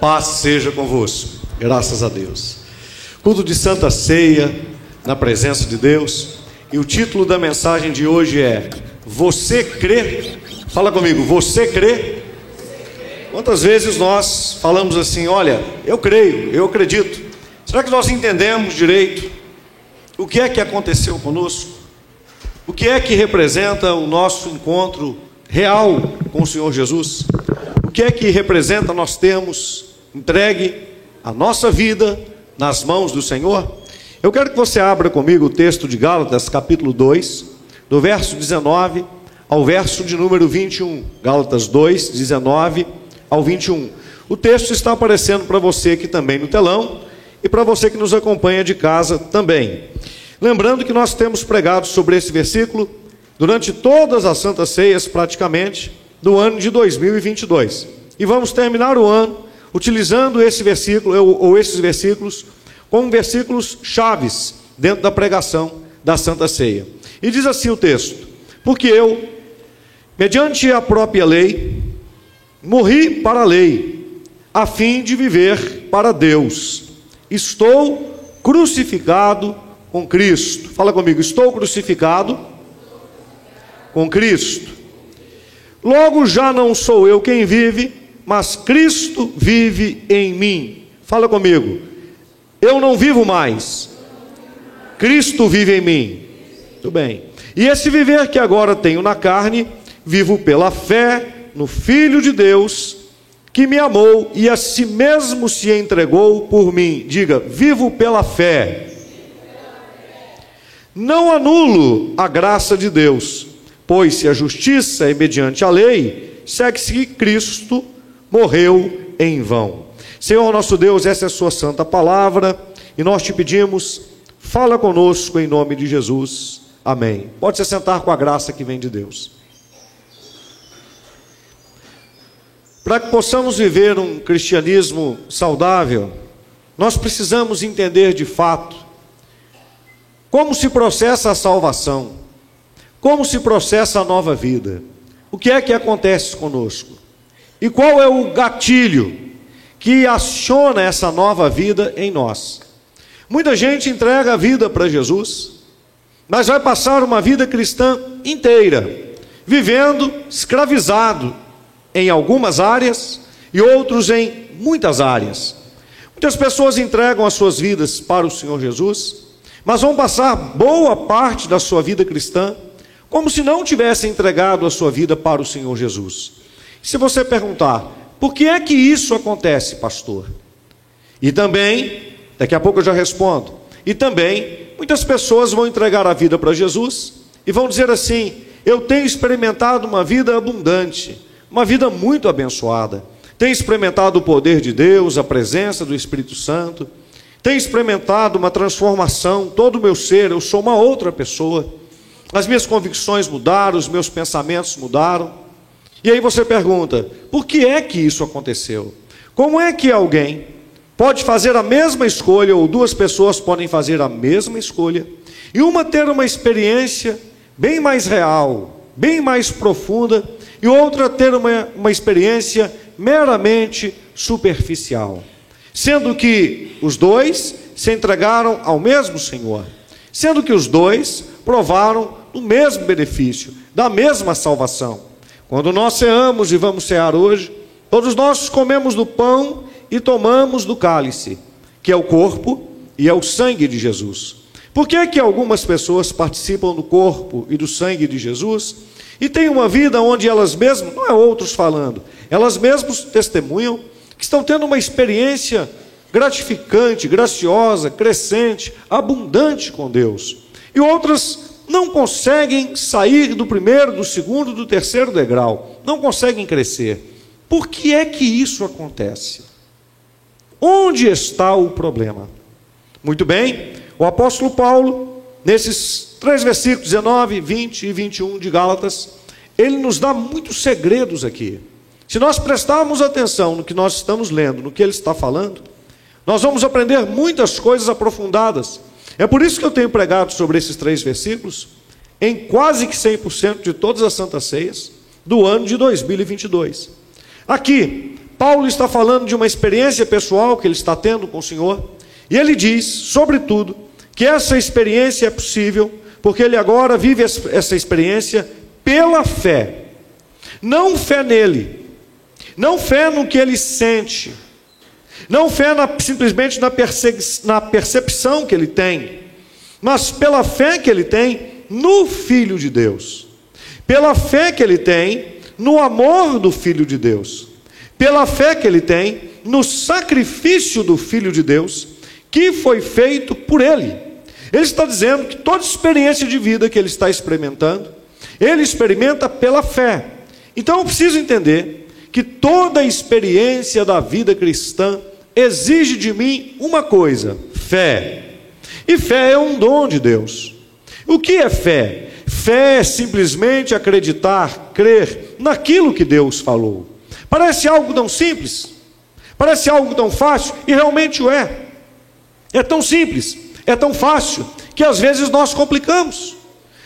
Paz seja convosco. Graças a Deus. Culto de Santa Ceia, na presença de Deus. E o título da mensagem de hoje é: Você crê? Fala comigo, você crê? Quantas vezes nós falamos assim: Olha, eu creio, eu acredito. Será que nós entendemos direito o que é que aconteceu conosco? O que é que representa o nosso encontro real com o Senhor Jesus? O que é que representa nós termos entregue a nossa vida nas mãos do Senhor? Eu quero que você abra comigo o texto de Gálatas, capítulo 2, do verso 19 ao verso de número 21. Gálatas 2, 19 ao 21. O texto está aparecendo para você aqui também no telão e para você que nos acompanha de casa também. Lembrando que nós temos pregado sobre esse versículo durante todas as santas ceias, praticamente, do ano de 2022. E vamos terminar o ano utilizando esse versículo ou, esses versículos como versículos chaves dentro da pregação da Santa Ceia. E diz assim o texto: Porque eu, mediante a própria lei, morri para a lei, a fim de viver para Deus. Estou crucificado com Cristo. Fala comigo, estou crucificado com Cristo. Logo já não sou eu quem vive, mas Cristo vive em mim. Fala comigo. Eu não vivo mais. Cristo vive em mim. Muito bem. E esse viver que agora tenho na carne, vivo pela fé no Filho de Deus, que me amou e a si mesmo se entregou por mim. Diga, vivo pela fé. Não anulo a graça de Deus, pois se a justiça é mediante a lei, segue-se Cristo morreu em vão. Senhor nosso Deus, essa é a Sua santa palavra e nós te pedimos, fala conosco em nome de Jesus. Amém. Pode se sentar com a graça que vem de Deus. Para que possamos viver um cristianismo saudável, nós precisamos entender de fato como se processa a salvação, como se processa a nova vida, o que é que acontece conosco. E qual é o gatilho que aciona essa nova vida em nós? Muita gente entrega a vida para Jesus, mas vai passar uma vida cristã inteira, vivendo escravizado em algumas áreas e outros em muitas áreas. Muitas pessoas entregam as suas vidas para o Senhor Jesus, mas vão passar boa parte da sua vida cristã como se não tivessem entregado a sua vida para o Senhor Jesus. Se você perguntar, por que é que isso acontece, pastor? E também, daqui a pouco eu já respondo, e também, muitas pessoas vão entregar a vida para Jesus e vão dizer assim: Eu tenho experimentado uma vida abundante, uma vida muito abençoada, tenho experimentado o poder de Deus, a presença do Espírito Santo, tenho experimentado uma transformação, todo o meu ser, eu sou uma outra pessoa, as minhas convicções mudaram, os meus pensamentos mudaram. E aí você pergunta: por que é que isso aconteceu? Como é que alguém pode fazer a mesma escolha, ou duas pessoas podem fazer a mesma escolha, e uma ter uma experiência bem mais real, bem mais profunda, e outra ter uma, uma experiência meramente superficial? Sendo que os dois se entregaram ao mesmo Senhor, sendo que os dois provaram do mesmo benefício, da mesma salvação. Quando nós ceamos e vamos cear hoje, todos nós comemos do pão e tomamos do cálice, que é o corpo e é o sangue de Jesus. Por que, que algumas pessoas participam do corpo e do sangue de Jesus e têm uma vida onde elas mesmas, não é outros falando, elas mesmas testemunham que estão tendo uma experiência gratificante, graciosa, crescente, abundante com Deus. E outras não conseguem sair do primeiro, do segundo, do terceiro degrau, não conseguem crescer. Por que é que isso acontece? Onde está o problema? Muito bem, o apóstolo Paulo, nesses três versículos, 19, 20 e 21 de Gálatas, ele nos dá muitos segredos aqui. Se nós prestarmos atenção no que nós estamos lendo, no que ele está falando, nós vamos aprender muitas coisas aprofundadas é por isso que eu tenho pregado sobre esses três versículos em quase que 100% de todas as santas ceias do ano de 2022. Aqui, Paulo está falando de uma experiência pessoal que ele está tendo com o Senhor, e ele diz, sobretudo, que essa experiência é possível porque ele agora vive essa experiência pela fé. Não fé nele, não fé no que ele sente, não fé na, simplesmente na, na percepção que ele tem, mas pela fé que ele tem no Filho de Deus, pela fé que ele tem no amor do Filho de Deus, pela fé que ele tem no sacrifício do Filho de Deus, que foi feito por ele. Ele está dizendo que toda experiência de vida que ele está experimentando, ele experimenta pela fé. Então eu preciso entender que toda experiência da vida cristã exige de mim uma coisa: fé. E fé é um dom de Deus. O que é fé? Fé é simplesmente acreditar, crer naquilo que Deus falou. Parece algo tão simples, parece algo tão fácil, e realmente o é. É tão simples, é tão fácil, que às vezes nós complicamos.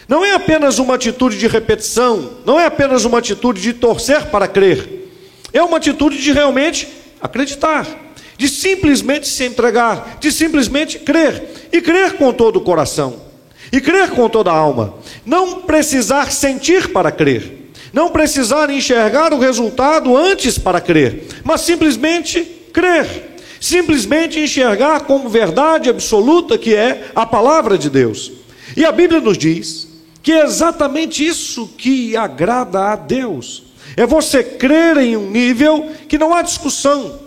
Não é apenas uma atitude de repetição, não é apenas uma atitude de torcer para crer, é uma atitude de realmente acreditar, de simplesmente se entregar, de simplesmente crer, e crer com todo o coração, e crer com toda a alma, não precisar sentir para crer, não precisar enxergar o resultado antes para crer, mas simplesmente crer simplesmente enxergar como verdade absoluta que é a palavra de Deus. E a Bíblia nos diz que é exatamente isso que agrada a Deus. É você crer em um nível que não há discussão.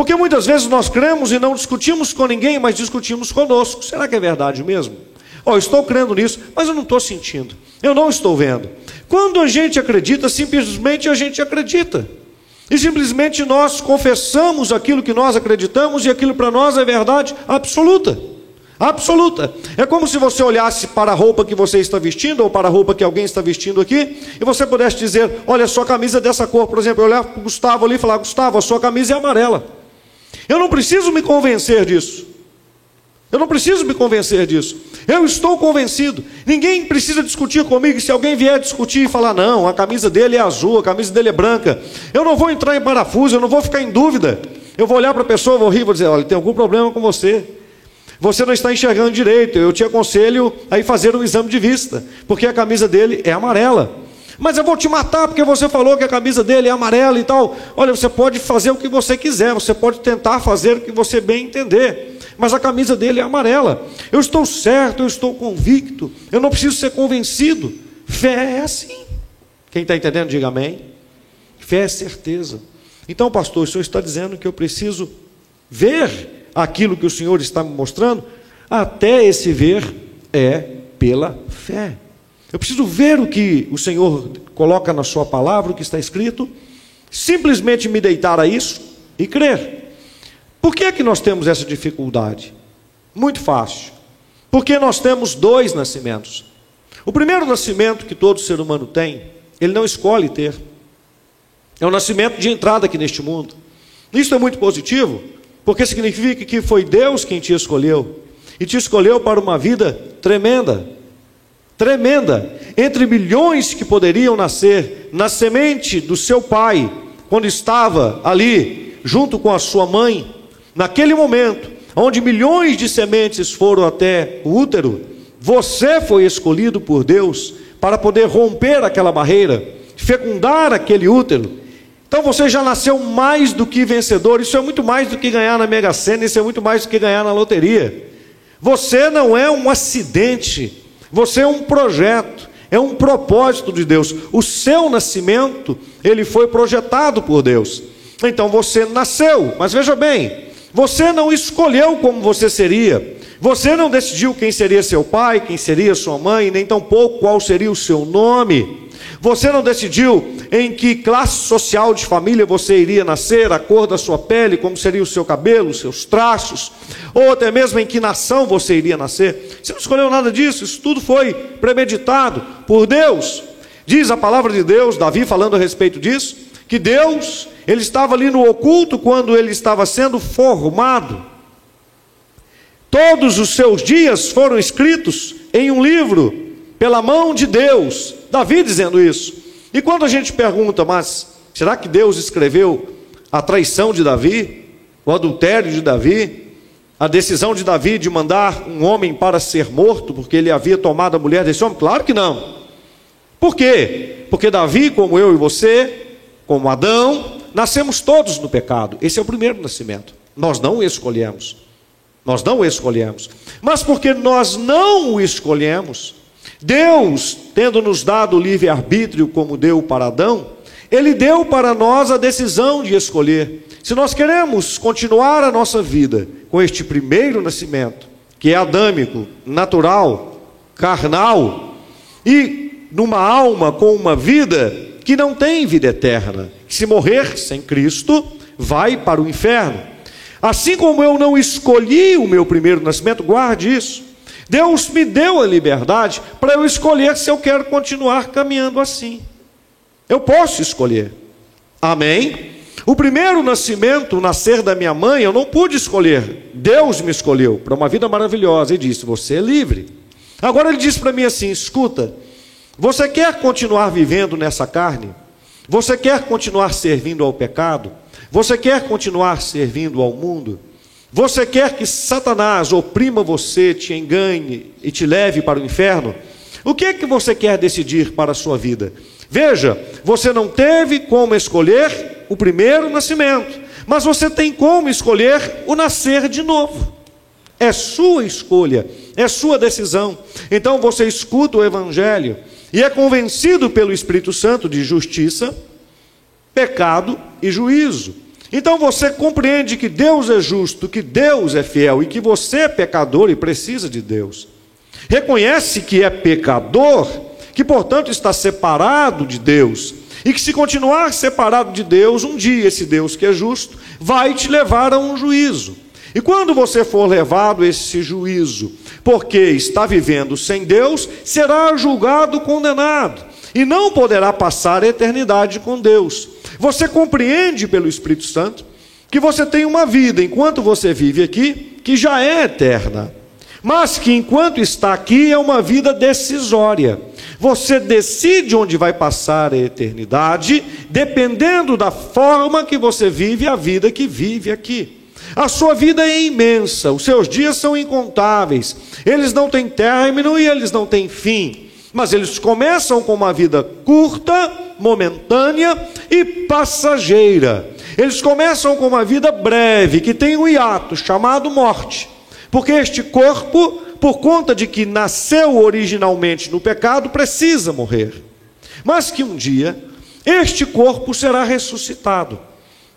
Porque muitas vezes nós cremos e não discutimos com ninguém, mas discutimos conosco. Será que é verdade mesmo? Oh, estou crendo nisso, mas eu não estou sentindo, eu não estou vendo. Quando a gente acredita, simplesmente a gente acredita. E simplesmente nós confessamos aquilo que nós acreditamos e aquilo para nós é verdade absoluta. Absoluta. É como se você olhasse para a roupa que você está vestindo ou para a roupa que alguém está vestindo aqui e você pudesse dizer: Olha, a sua camisa é dessa cor. Por exemplo, eu olhar para o Gustavo ali e falar: Gustavo, a sua camisa é amarela. Eu não preciso me convencer disso. Eu não preciso me convencer disso. Eu estou convencido. Ninguém precisa discutir comigo. Se alguém vier discutir e falar, não, a camisa dele é azul, a camisa dele é branca, eu não vou entrar em parafuso, eu não vou ficar em dúvida. Eu vou olhar para a pessoa, vou rir, vou dizer, olha, tem algum problema com você. Você não está enxergando direito. Eu te aconselho a ir fazer um exame de vista, porque a camisa dele é amarela. Mas eu vou te matar porque você falou que a camisa dele é amarela e tal. Olha, você pode fazer o que você quiser, você pode tentar fazer o que você bem entender mas a camisa dele é amarela. Eu estou certo, eu estou convicto, eu não preciso ser convencido. Fé é assim. Quem está entendendo, diga amém. Fé é certeza. Então, pastor, o senhor está dizendo que eu preciso ver aquilo que o senhor está me mostrando? Até esse ver é pela fé. Eu preciso ver o que o Senhor coloca na Sua palavra, o que está escrito, simplesmente me deitar a isso e crer. Por que é que nós temos essa dificuldade? Muito fácil. Porque nós temos dois nascimentos. O primeiro nascimento que todo ser humano tem, ele não escolhe ter. É o nascimento de entrada aqui neste mundo. Isso é muito positivo, porque significa que foi Deus quem te escolheu e te escolheu para uma vida tremenda. Tremenda, entre milhões que poderiam nascer na semente do seu pai, quando estava ali junto com a sua mãe, Naquele momento, onde milhões de sementes foram até o útero, você foi escolhido por Deus para poder romper aquela barreira, fecundar aquele útero. Então você já nasceu mais do que vencedor. Isso é muito mais do que ganhar na Mega Sena, isso é muito mais do que ganhar na loteria. Você não é um acidente, você é um projeto, é um propósito de Deus. O seu nascimento, ele foi projetado por Deus. Então você nasceu, mas veja bem, você não escolheu como você seria. Você não decidiu quem seria seu pai, quem seria sua mãe, nem tampouco qual seria o seu nome. Você não decidiu em que classe social de família você iria nascer, a cor da sua pele, como seria o seu cabelo, os seus traços, ou até mesmo em que nação você iria nascer. Você não escolheu nada disso, isso tudo foi premeditado por Deus. Diz a palavra de Deus, Davi falando a respeito disso, que Deus ele estava ali no oculto quando ele estava sendo formado. Todos os seus dias foram escritos em um livro pela mão de Deus. Davi dizendo isso. E quando a gente pergunta, mas será que Deus escreveu a traição de Davi, o adultério de Davi, a decisão de Davi de mandar um homem para ser morto, porque ele havia tomado a mulher desse homem? Claro que não. Por quê? Porque Davi, como eu e você, como Adão, nascemos todos no pecado. Esse é o primeiro nascimento. Nós não o escolhemos. Nós não o escolhemos. Mas porque nós não o escolhemos, Deus, tendo nos dado livre-arbítrio como deu para Adão, ele deu para nós a decisão de escolher. Se nós queremos continuar a nossa vida com este primeiro nascimento, que é adâmico, natural, carnal, e numa alma com uma vida que não tem vida eterna, que se morrer sem Cristo, vai para o inferno. Assim como eu não escolhi o meu primeiro nascimento, guarde isso. Deus me deu a liberdade para eu escolher se eu quero continuar caminhando assim. Eu posso escolher. Amém? O primeiro nascimento, o nascer da minha mãe, eu não pude escolher. Deus me escolheu para uma vida maravilhosa e disse: Você é livre. Agora ele disse para mim assim: Escuta, você quer continuar vivendo nessa carne? Você quer continuar servindo ao pecado? Você quer continuar servindo ao mundo? Você quer que Satanás oprima você, te engane e te leve para o inferno? O que é que você quer decidir para a sua vida? Veja, você não teve como escolher o primeiro nascimento, mas você tem como escolher o nascer de novo. É sua escolha, é sua decisão. Então você escuta o Evangelho e é convencido pelo Espírito Santo de justiça, pecado e juízo. Então você compreende que Deus é justo, que Deus é fiel e que você é pecador e precisa de Deus. Reconhece que é pecador, que portanto está separado de Deus, e que se continuar separado de Deus, um dia esse Deus que é justo vai te levar a um juízo. E quando você for levado a esse juízo, porque está vivendo sem Deus, será julgado condenado e não poderá passar a eternidade com Deus. Você compreende pelo Espírito Santo que você tem uma vida enquanto você vive aqui que já é eterna, mas que enquanto está aqui é uma vida decisória. Você decide onde vai passar a eternidade, dependendo da forma que você vive a vida que vive aqui. A sua vida é imensa, os seus dias são incontáveis, eles não têm término e eles não têm fim. Mas eles começam com uma vida curta, momentânea e passageira. Eles começam com uma vida breve, que tem um hiato chamado morte. Porque este corpo, por conta de que nasceu originalmente no pecado, precisa morrer. Mas que um dia este corpo será ressuscitado,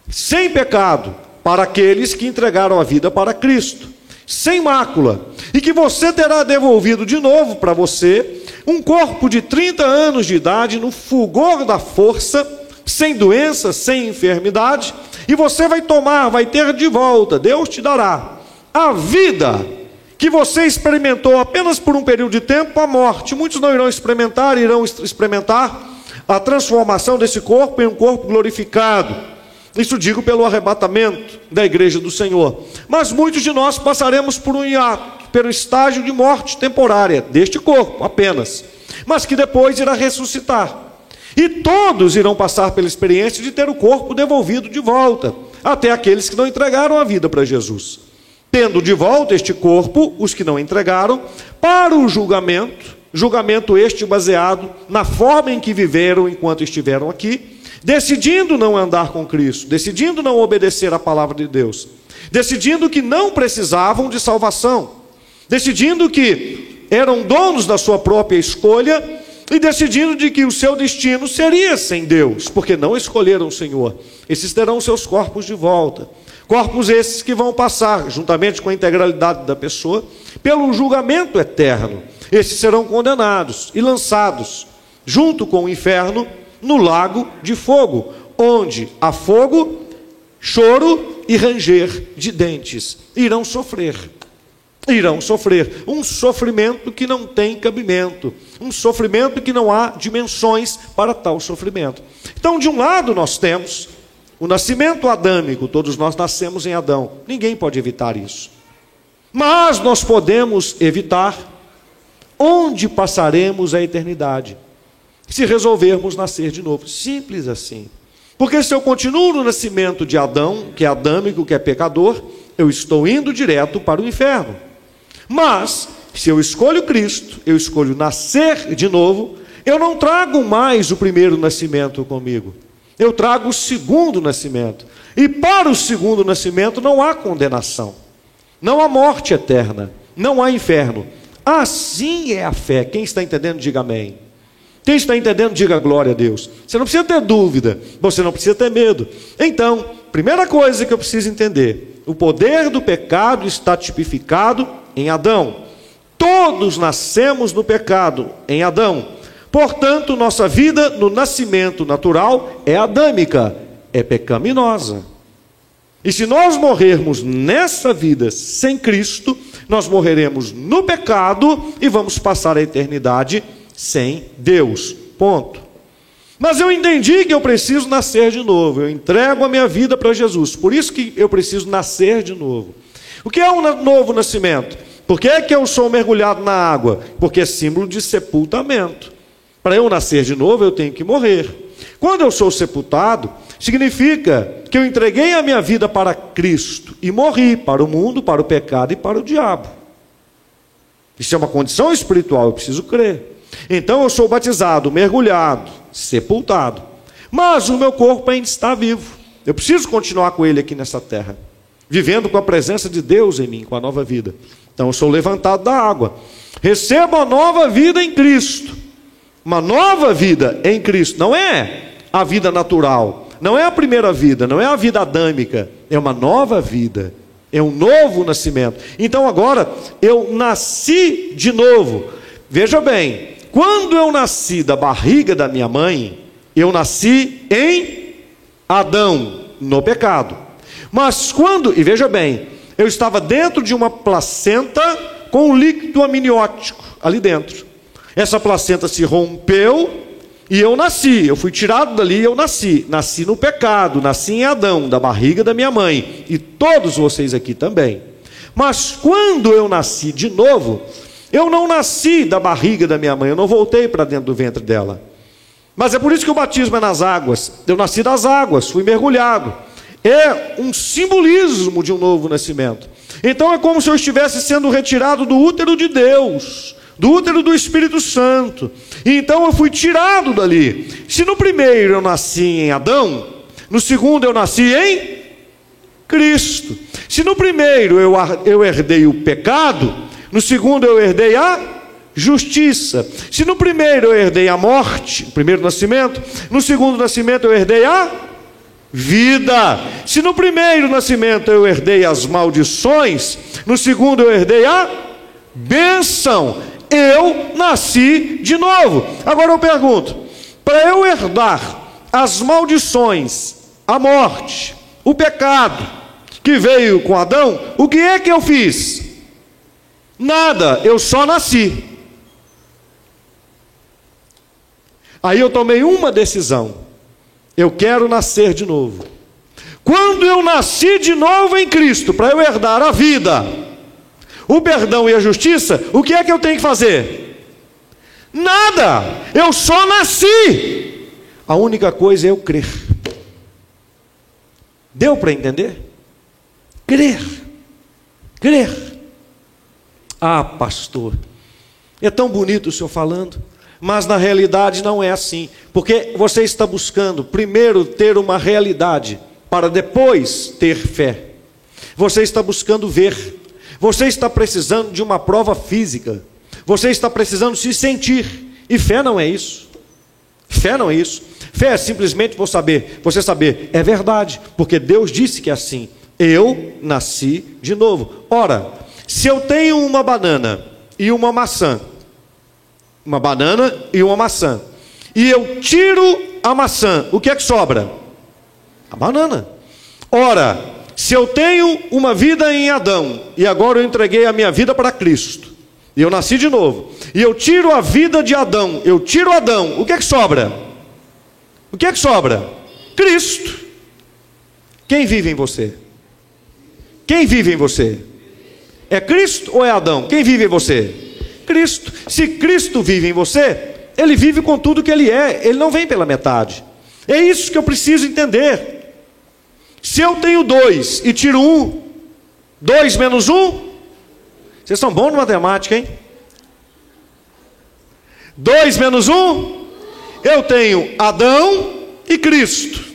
sem pecado, para aqueles que entregaram a vida para Cristo, sem mácula, e que você terá devolvido de novo para você um corpo de 30 anos de idade, no fulgor da força, sem doença, sem enfermidade, e você vai tomar, vai ter de volta, Deus te dará a vida que você experimentou apenas por um período de tempo, a morte. Muitos não irão experimentar, irão experimentar a transformação desse corpo em um corpo glorificado. Isso digo pelo arrebatamento da igreja do Senhor. Mas muitos de nós passaremos por um hiato pelo estágio de morte temporária deste corpo apenas, mas que depois irá ressuscitar. E todos irão passar pela experiência de ter o corpo devolvido de volta, até aqueles que não entregaram a vida para Jesus. Tendo de volta este corpo, os que não entregaram, para o julgamento, julgamento este baseado na forma em que viveram enquanto estiveram aqui, decidindo não andar com Cristo, decidindo não obedecer à palavra de Deus, decidindo que não precisavam de salvação, decidindo que eram donos da sua própria escolha e decidindo de que o seu destino seria sem Deus, porque não escolheram o Senhor. Esses terão seus corpos de volta. Corpos esses que vão passar, juntamente com a integralidade da pessoa, pelo julgamento eterno. Esses serão condenados e lançados, junto com o inferno, no lago de fogo, onde há fogo, choro e ranger de dentes. Irão sofrer irão sofrer um sofrimento que não tem cabimento, um sofrimento que não há dimensões para tal sofrimento. Então, de um lado, nós temos o nascimento adâmico, todos nós nascemos em Adão, ninguém pode evitar isso. Mas nós podemos evitar onde passaremos a eternidade, se resolvermos nascer de novo. Simples assim. Porque se eu continuo no nascimento de Adão, que é adâmico, que é pecador, eu estou indo direto para o inferno. Mas, se eu escolho Cristo, eu escolho nascer de novo, eu não trago mais o primeiro nascimento comigo. Eu trago o segundo nascimento. E para o segundo nascimento não há condenação. Não há morte eterna. Não há inferno. Assim é a fé. Quem está entendendo, diga amém. Quem está entendendo, diga glória a Deus. Você não precisa ter dúvida, você não precisa ter medo. Então, primeira coisa que eu preciso entender: o poder do pecado está tipificado em Adão. Todos nascemos no pecado em Adão. Portanto, nossa vida no nascimento natural é adâmica, é pecaminosa. E se nós morrermos nessa vida sem Cristo, nós morreremos no pecado e vamos passar a eternidade sem Deus. Ponto. Mas eu entendi que eu preciso nascer de novo. Eu entrego a minha vida para Jesus. Por isso que eu preciso nascer de novo. O que é um novo nascimento? Por que, é que eu sou mergulhado na água? Porque é símbolo de sepultamento. Para eu nascer de novo, eu tenho que morrer. Quando eu sou sepultado, significa que eu entreguei a minha vida para Cristo e morri para o mundo, para o pecado e para o diabo. Isso é uma condição espiritual, eu preciso crer. Então eu sou batizado, mergulhado, sepultado. Mas o meu corpo ainda está vivo. Eu preciso continuar com ele aqui nessa terra, vivendo com a presença de Deus em mim, com a nova vida. Então eu sou levantado da água. Recebo a nova vida em Cristo. Uma nova vida em Cristo. Não é a vida natural. Não é a primeira vida, não é a vida adâmica, é uma nova vida, é um novo nascimento. Então agora eu nasci de novo. Veja bem, quando eu nasci da barriga da minha mãe, eu nasci em Adão, no pecado. Mas quando, e veja bem, eu estava dentro de uma placenta com um líquido amniótico ali dentro. Essa placenta se rompeu e eu nasci, eu fui tirado dali e eu nasci. Nasci no pecado, nasci em Adão, da barriga da minha mãe. E todos vocês aqui também. Mas quando eu nasci de novo, eu não nasci da barriga da minha mãe, eu não voltei para dentro do ventre dela. Mas é por isso que o batismo é nas águas. Eu nasci das águas, fui mergulhado. É um simbolismo de um novo nascimento. Então é como se eu estivesse sendo retirado do útero de Deus do útero do Espírito Santo. E então eu fui tirado dali. Se no primeiro eu nasci em Adão, no segundo eu nasci em Cristo. Se no primeiro eu, eu herdei o pecado, no segundo eu herdei a justiça. Se no primeiro eu herdei a morte, primeiro nascimento, no segundo nascimento eu herdei a vida. Se no primeiro nascimento eu herdei as maldições, no segundo eu herdei a bênção eu nasci de novo. Agora eu pergunto: para eu herdar as maldições, a morte, o pecado que veio com Adão, o que é que eu fiz? Nada, eu só nasci. Aí eu tomei uma decisão. Eu quero nascer de novo. Quando eu nasci de novo em Cristo, para eu herdar a vida, o perdão e a justiça, o que é que eu tenho que fazer? Nada, eu só nasci. A única coisa é eu crer. Deu para entender? Crer, crer. Ah, pastor, é tão bonito o senhor falando, mas na realidade não é assim, porque você está buscando primeiro ter uma realidade, para depois ter fé. Você está buscando ver, você está precisando de uma prova física. Você está precisando se sentir. E fé não é isso. Fé não é isso. Fé é simplesmente você saber, você saber, é verdade, porque Deus disse que é assim. Eu nasci de novo. Ora, se eu tenho uma banana e uma maçã, uma banana e uma maçã, e eu tiro a maçã, o que é que sobra? A banana. Ora, se eu tenho uma vida em Adão e agora eu entreguei a minha vida para Cristo, e eu nasci de novo, e eu tiro a vida de Adão, eu tiro Adão, o que é que sobra? O que é que sobra? Cristo. Quem vive em você? Quem vive em você? É Cristo ou é Adão? Quem vive em você? Cristo. Se Cristo vive em você, ele vive com tudo que ele é, ele não vem pela metade. É isso que eu preciso entender. Se eu tenho dois e tiro um, dois menos um, vocês são bons de matemática, hein? Dois menos um, eu tenho Adão e Cristo.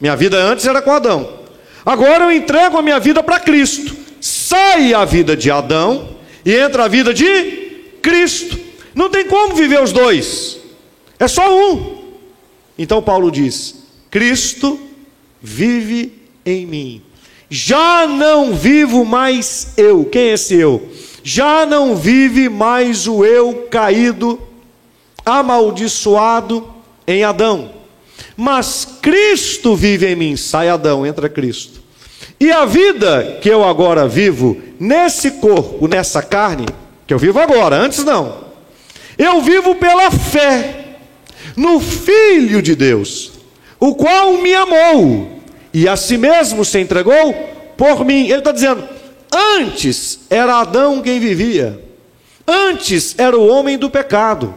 Minha vida antes era com Adão. Agora eu entrego a minha vida para Cristo. Sai a vida de Adão e entra a vida de Cristo. Não tem como viver os dois. É só um. Então Paulo diz: Cristo vive em mim. Já não vivo mais eu. Quem é esse eu? Já não vive mais o eu caído, amaldiçoado em Adão. Mas Cristo vive em mim. Sai Adão, entra Cristo. E a vida que eu agora vivo nesse corpo, nessa carne, que eu vivo agora, antes não. Eu vivo pela fé no Filho de Deus, o qual me amou e a si mesmo se entregou por mim. Ele está dizendo: antes era Adão quem vivia, antes era o homem do pecado,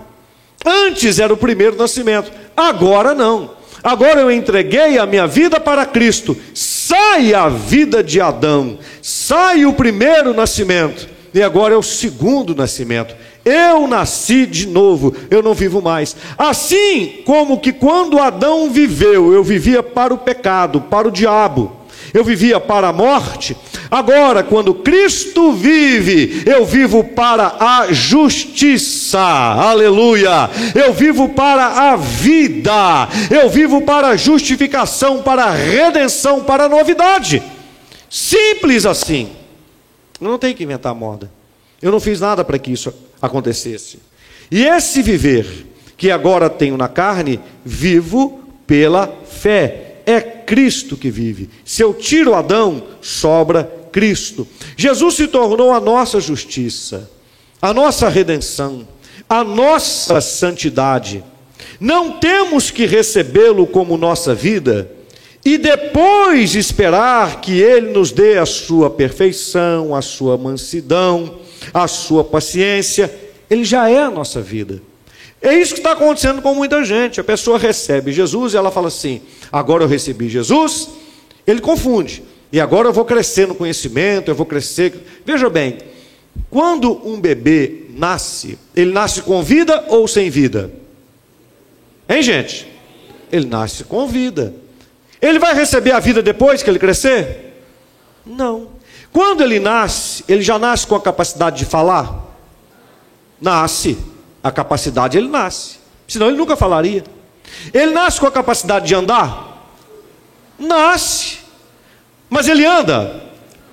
antes era o primeiro nascimento, agora não. Agora eu entreguei a minha vida para Cristo. Sai a vida de Adão, sai o primeiro nascimento, e agora é o segundo nascimento. Eu nasci de novo, eu não vivo mais. Assim como que quando Adão viveu, eu vivia para o pecado, para o diabo eu vivia para a morte, agora, quando Cristo vive, eu vivo para a justiça, aleluia, eu vivo para a vida, eu vivo para a justificação, para a redenção, para a novidade, simples assim, não tem que inventar moda, eu não fiz nada para que isso acontecesse, e esse viver que agora tenho na carne, vivo pela fé. É Cristo que vive. Se eu tiro Adão, sobra Cristo. Jesus se tornou a nossa justiça, a nossa redenção, a nossa santidade. Não temos que recebê-lo como nossa vida e depois esperar que ele nos dê a sua perfeição, a sua mansidão, a sua paciência. Ele já é a nossa vida. É isso que está acontecendo com muita gente. A pessoa recebe Jesus e ela fala assim: agora eu recebi Jesus, ele confunde. E agora eu vou crescer no conhecimento, eu vou crescer. Veja bem, quando um bebê nasce, ele nasce com vida ou sem vida? Hein, gente? Ele nasce com vida. Ele vai receber a vida depois que ele crescer? Não. Quando ele nasce, ele já nasce com a capacidade de falar? Nasce. A capacidade ele nasce. Senão ele nunca falaria. Ele nasce com a capacidade de andar? Nasce. Mas ele anda?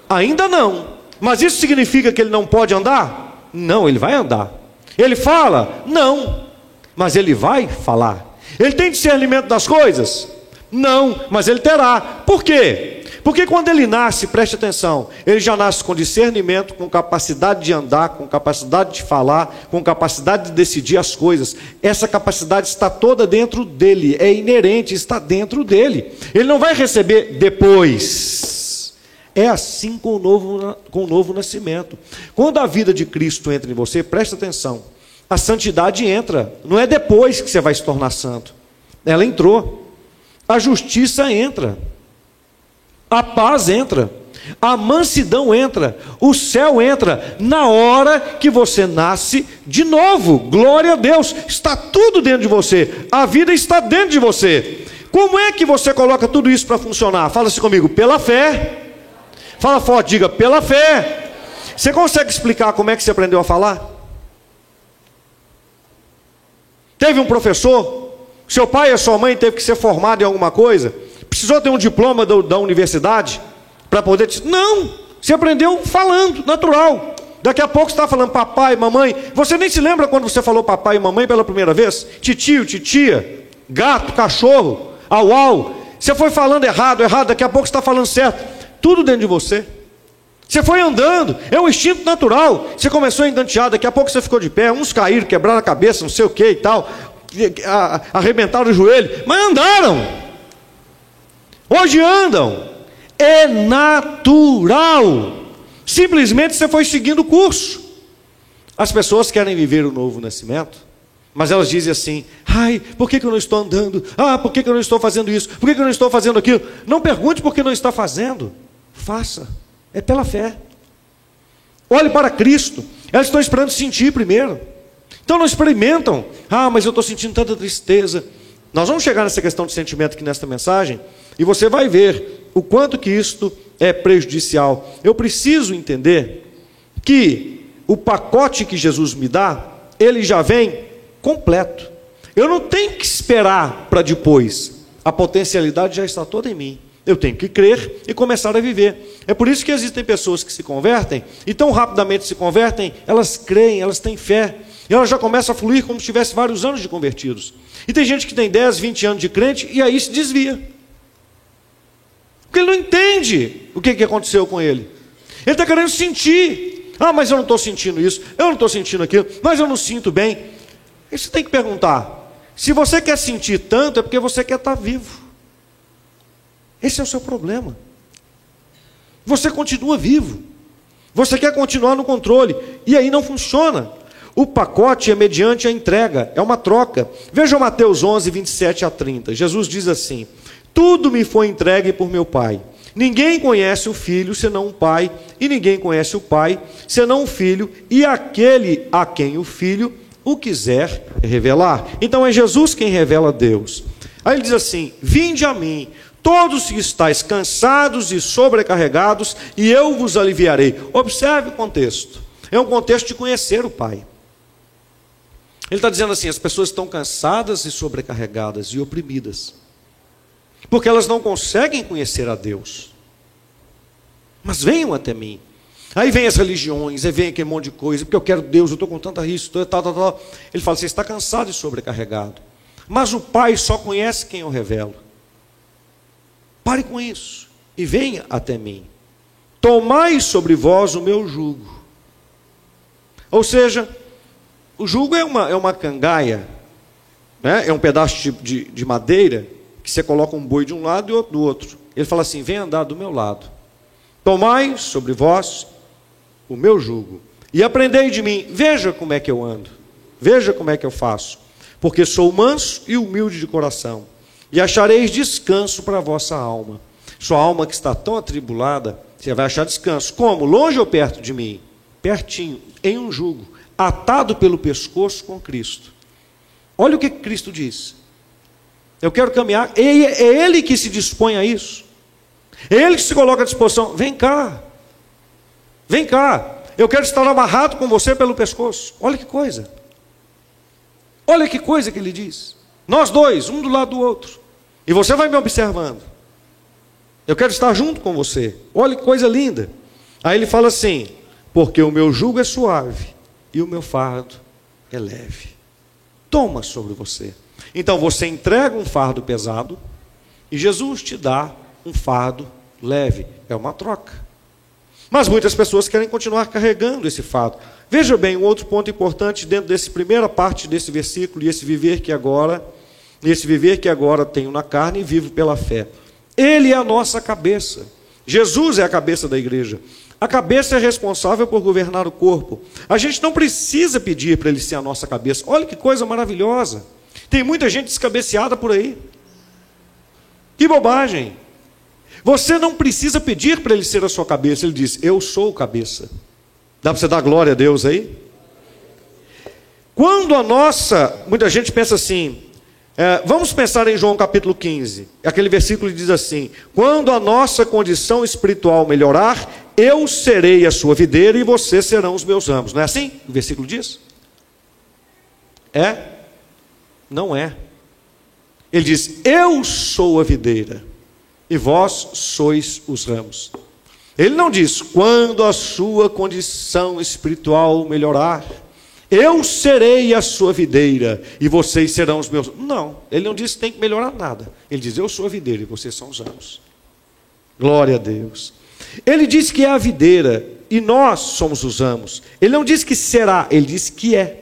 Ainda não. Mas isso significa que ele não pode andar? Não, ele vai andar. Ele fala? Não. Mas ele vai falar. Ele tem discernimento das coisas? Não, mas ele terá. Por quê? Porque quando ele nasce, preste atenção, ele já nasce com discernimento, com capacidade de andar, com capacidade de falar, com capacidade de decidir as coisas. Essa capacidade está toda dentro dele, é inerente, está dentro dele. Ele não vai receber depois. É assim com o novo, com o novo nascimento. Quando a vida de Cristo entra em você, preste atenção. A santidade entra, não é depois que você vai se tornar santo. Ela entrou. A justiça entra a paz entra, a mansidão entra, o céu entra na hora que você nasce de novo. Glória a Deus, está tudo dentro de você, a vida está dentro de você. Como é que você coloca tudo isso para funcionar? Fala-se comigo, pela fé. Fala forte, diga, pela fé. Você consegue explicar como é que você aprendeu a falar? Teve um professor, seu pai e sua mãe teve que ser formado em alguma coisa, Precisou ter um diploma do, da universidade para poder. Não, você aprendeu falando, natural. Daqui a pouco você está falando papai, mamãe. Você nem se lembra quando você falou papai e mamãe pela primeira vez? Titio, titia, gato, cachorro, au au. Você foi falando errado, errado, daqui a pouco você está falando certo. Tudo dentro de você. Você foi andando, é um instinto natural. Você começou a endantear, daqui a pouco você ficou de pé, uns caíram, quebraram a cabeça, não sei o que e tal, arrebentaram o joelho, mas andaram. Hoje andam. É natural. Simplesmente você foi seguindo o curso. As pessoas querem viver o novo nascimento, Mas elas dizem assim: ai, por que, que eu não estou andando? Ah, por que, que eu não estou fazendo isso? Por que, que eu não estou fazendo aquilo? Não pergunte por que não está fazendo. Faça. É pela fé. Olhe para Cristo. Elas estão esperando sentir primeiro. Então não experimentam. Ah, mas eu estou sentindo tanta tristeza. Nós vamos chegar nessa questão de sentimento aqui nesta mensagem. E você vai ver o quanto que isto é prejudicial. Eu preciso entender que o pacote que Jesus me dá, ele já vem completo. Eu não tenho que esperar para depois. A potencialidade já está toda em mim. Eu tenho que crer e começar a viver. É por isso que existem pessoas que se convertem e tão rapidamente se convertem, elas creem, elas têm fé. E elas já começam a fluir como se tivesse vários anos de convertidos. E tem gente que tem 10, 20 anos de crente e aí se desvia. Porque ele não entende o que, que aconteceu com ele. Ele está querendo sentir. Ah, mas eu não estou sentindo isso, eu não estou sentindo aquilo, mas eu não sinto bem. E você tem que perguntar: se você quer sentir tanto, é porque você quer estar vivo. Esse é o seu problema. Você continua vivo. Você quer continuar no controle. E aí não funciona. O pacote é mediante a entrega, é uma troca. Veja Mateus 11, 27 a 30. Jesus diz assim: Tudo me foi entregue por meu Pai. Ninguém conhece o filho senão o pai, e ninguém conhece o pai senão o filho, e aquele a quem o filho o quiser revelar. Então é Jesus quem revela Deus. Aí ele diz assim: Vinde a mim, todos que estáis cansados e sobrecarregados, e eu vos aliviarei. Observe o contexto. É um contexto de conhecer o Pai. Ele está dizendo assim: as pessoas estão cansadas e sobrecarregadas e oprimidas, porque elas não conseguem conhecer a Deus. Mas venham até mim. Aí vem as religiões, aí vem aquele monte de coisa, porque eu quero Deus, eu estou com tanta risco, tal, tal, tal. Ele fala, você está cansado e sobrecarregado. Mas o Pai só conhece quem eu revelo. Pare com isso e venha até mim. Tomai sobre vós o meu jugo. Ou seja, o jugo é uma, é uma cangaia, né? é um pedaço de, de, de madeira que você coloca um boi de um lado e outro do outro. Ele fala assim: vem andar do meu lado. Tomai sobre vós o meu jugo, e aprendei de mim, veja como é que eu ando, veja como é que eu faço, porque sou manso e humilde de coração, e achareis descanso para a vossa alma. Sua alma que está tão atribulada, você vai achar descanso. Como? Longe ou perto de mim? Pertinho, em um jugo, atado pelo pescoço com Cristo. Olha o que Cristo diz. Eu quero caminhar, é Ele que se dispõe a isso. É Ele que se coloca à disposição. Vem cá, Vem cá, eu quero estar amarrado com você pelo pescoço. Olha que coisa. Olha que coisa que ele diz. Nós dois, um do lado do outro. E você vai me observando. Eu quero estar junto com você. Olha que coisa linda. Aí ele fala assim: porque o meu jugo é suave e o meu fardo é leve. Toma sobre você. Então você entrega um fardo pesado e Jesus te dá um fardo leve. É uma troca. Mas muitas pessoas querem continuar carregando esse fato. Veja bem, um outro ponto importante dentro dessa primeira parte desse versículo, e esse viver que agora, esse viver que agora tenho na carne e vivo pela fé. Ele é a nossa cabeça. Jesus é a cabeça da igreja. A cabeça é responsável por governar o corpo. A gente não precisa pedir para ele ser a nossa cabeça. Olha que coisa maravilhosa. Tem muita gente descabeceada por aí. Que bobagem. Você não precisa pedir para ele ser a sua cabeça, ele diz: Eu sou cabeça. Dá para você dar glória a Deus aí? Quando a nossa, muita gente pensa assim, é, vamos pensar em João capítulo 15, aquele versículo diz assim: Quando a nossa condição espiritual melhorar, eu serei a sua videira e vocês serão os meus ramos. Não é assim? O versículo diz? É? Não é. Ele diz: Eu sou a videira e vós sois os ramos. Ele não diz, quando a sua condição espiritual melhorar, eu serei a sua videira e vocês serão os meus. Não, ele não diz que tem que melhorar nada. Ele diz, eu sou a videira e vocês são os ramos. Glória a Deus. Ele diz que é a videira e nós somos os ramos. Ele não diz que será, ele diz que é.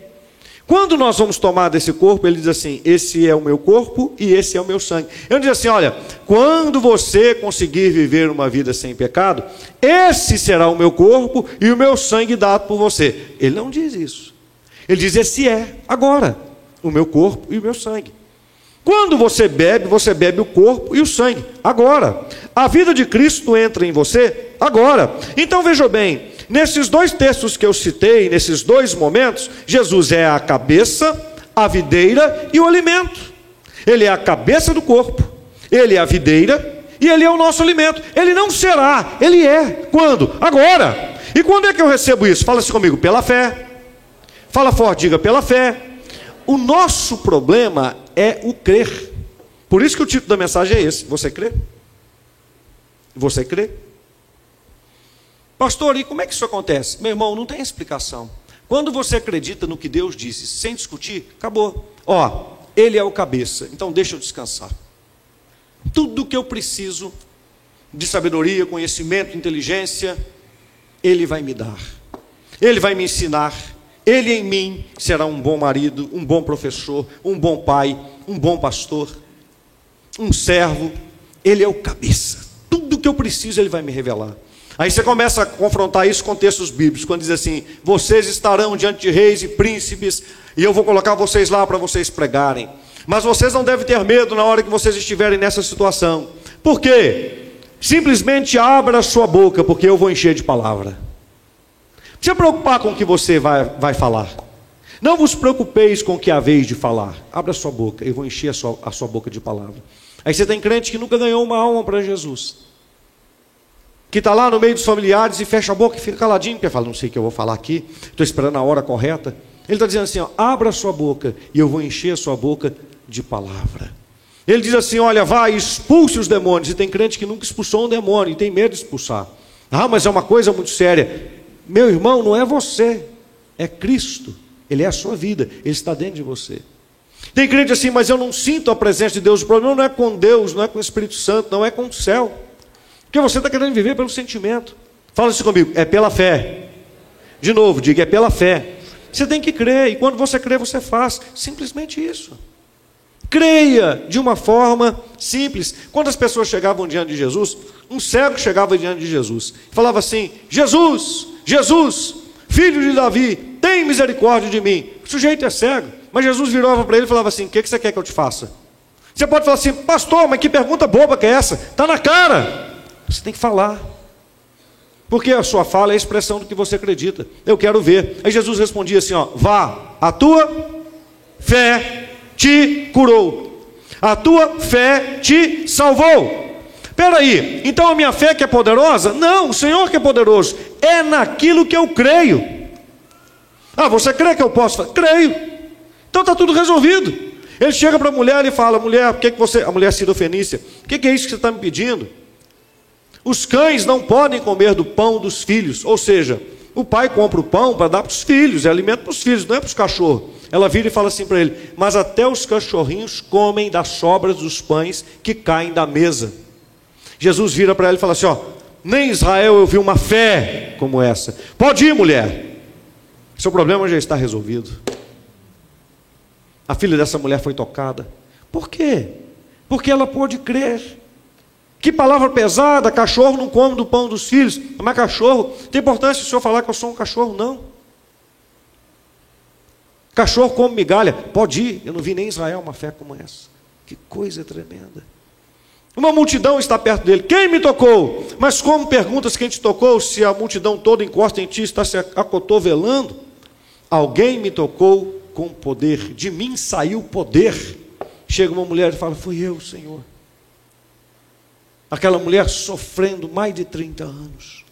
Quando nós vamos tomar desse corpo, ele diz assim: esse é o meu corpo e esse é o meu sangue. Ele diz assim: olha, quando você conseguir viver uma vida sem pecado, esse será o meu corpo e o meu sangue dado por você. Ele não diz isso. Ele diz: esse é agora. o meu corpo e o meu sangue. Quando você bebe, você bebe o corpo e o sangue. Agora, a vida de Cristo entra em você agora. Então veja bem, nesses dois textos que eu citei, nesses dois momentos, Jesus é a cabeça, a videira e o alimento. Ele é a cabeça do corpo, ele é a videira e ele é o nosso alimento. Ele não será, ele é. Quando? Agora. E quando é que eu recebo isso? Fala assim comigo, pela fé. Fala forte, diga pela fé. O nosso problema é o crer. Por isso que o título da mensagem é esse. Você crê? Você crê? Pastor, e como é que isso acontece? Meu irmão, não tem explicação. Quando você acredita no que Deus disse, sem discutir, acabou. Ó, Ele é o cabeça, então deixa eu descansar. Tudo que eu preciso de sabedoria, conhecimento, inteligência, Ele vai me dar. Ele vai me ensinar. Ele em mim será um bom marido, um bom professor, um bom pai, um bom pastor, um servo. Ele é o cabeça. Tudo que eu preciso, Ele vai me revelar. Aí você começa a confrontar isso com textos bíblicos, quando diz assim: vocês estarão diante de reis e príncipes, e eu vou colocar vocês lá para vocês pregarem. Mas vocês não devem ter medo na hora que vocês estiverem nessa situação. Por quê? Simplesmente abra a sua boca, porque eu vou encher de palavra. Não se preocupar com o que você vai, vai falar. Não vos preocupeis com o que há vez de falar. Abra a sua boca, eu vou encher a sua, a sua boca de palavra. Aí você tem crente que nunca ganhou uma alma para Jesus. Que está lá no meio dos familiares e fecha a boca e fica caladinho, porque fala, não sei o que eu vou falar aqui, estou esperando a hora correta. Ele está dizendo assim: ó, abra a sua boca e eu vou encher a sua boca de palavra. Ele diz assim: olha, vai, expulse os demônios. E tem crente que nunca expulsou um demônio e tem medo de expulsar. Ah, mas é uma coisa muito séria. Meu irmão, não é você, é Cristo. Ele é a sua vida, ele está dentro de você. Tem crente assim, mas eu não sinto a presença de Deus. O problema não é com Deus, não é com o Espírito Santo, não é com o céu. Porque você está querendo viver pelo sentimento. Fala isso comigo, é pela fé. De novo, diga, é pela fé. Você tem que crer, e quando você crê, você faz. Simplesmente isso. Creia de uma forma simples. Quando as pessoas chegavam diante de Jesus, um cego chegava diante de Jesus e falava assim: Jesus, Jesus, filho de Davi, tem misericórdia de mim. O sujeito é cego, mas Jesus virava para ele e falava assim: O que você quer que eu te faça? Você pode falar assim, pastor, mas que pergunta boba que é essa? Está na cara. Você tem que falar. Porque a sua fala é a expressão do que você acredita. Eu quero ver. Aí Jesus respondia assim: ó, vá, a tua fé te curou. A tua fé te salvou. Espera aí, então a minha fé que é poderosa? Não, o Senhor que é poderoso. É naquilo que eu creio. Ah, você crê que eu posso? Creio. Então está tudo resolvido. Ele chega para a mulher e fala: mulher, por que, que você. A mulher Fenícia, o que, que é isso que você está me pedindo? Os cães não podem comer do pão dos filhos. Ou seja, o pai compra o pão para dar para os filhos, é alimento para os filhos, não é para os cachorros. Ela vira e fala assim para ele: Mas até os cachorrinhos comem das sobras dos pães que caem da mesa. Jesus vira para ela e fala assim: Ó, nem Israel eu vi uma fé como essa. Pode ir, mulher. Seu problema já está resolvido. A filha dessa mulher foi tocada. Por quê? Porque ela pôde crer. Que palavra pesada, cachorro não come do pão dos filhos. Mas cachorro, tem importância o senhor falar que eu sou um cachorro? Não. Cachorro come migalha, pode ir. Eu não vi nem em Israel uma fé como essa. Que coisa tremenda. Uma multidão está perto dele. Quem me tocou? Mas como perguntas quem te tocou, se a multidão toda encosta em ti, está se acotovelando? Alguém me tocou com poder. De mim saiu poder. Chega uma mulher e fala: Fui eu, Senhor. Aquela mulher sofrendo mais de 30 anos.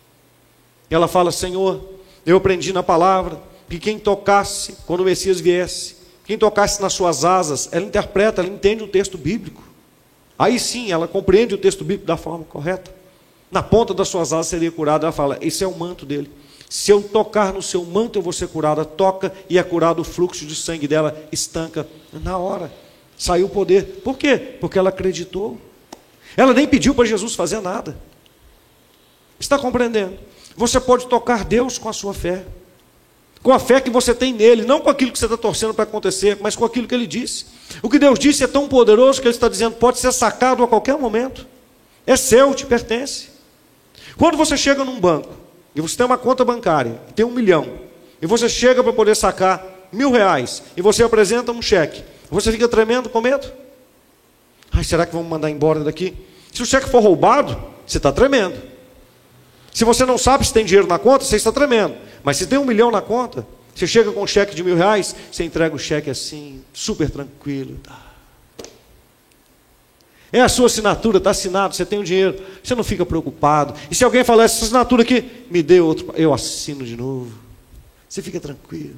Ela fala: Senhor, eu aprendi na palavra que quem tocasse, quando o Messias viesse, quem tocasse nas suas asas, ela interpreta, ela entende o texto bíblico. Aí sim, ela compreende o texto bíblico da forma correta. Na ponta das suas asas seria curada. Ela fala: Esse é o manto dele. Se eu tocar no seu manto, eu vou ser curada. Toca e é curado o fluxo de sangue dela, estanca na hora. Saiu o poder. Por quê? Porque ela acreditou. Ela nem pediu para Jesus fazer nada. Está compreendendo? Você pode tocar Deus com a sua fé com a fé que você tem nele, não com aquilo que você está torcendo para acontecer, mas com aquilo que ele disse. O que Deus disse é tão poderoso que ele está dizendo pode ser sacado a qualquer momento. É seu, te pertence. Quando você chega num banco e você tem uma conta bancária, tem um milhão, e você chega para poder sacar mil reais e você apresenta um cheque, você fica tremendo com medo? Ai, será que me mandar embora daqui? Se o cheque for roubado, você está tremendo. Se você não sabe se tem dinheiro na conta, você está tremendo. Mas se tem um milhão na conta, você chega com um cheque de mil reais, você entrega o cheque assim, super tranquilo. Tá. É a sua assinatura, está assinado, você tem o dinheiro, você não fica preocupado. E se alguém falar, essa assinatura aqui, me dê outro, eu assino de novo. Você fica tranquilo.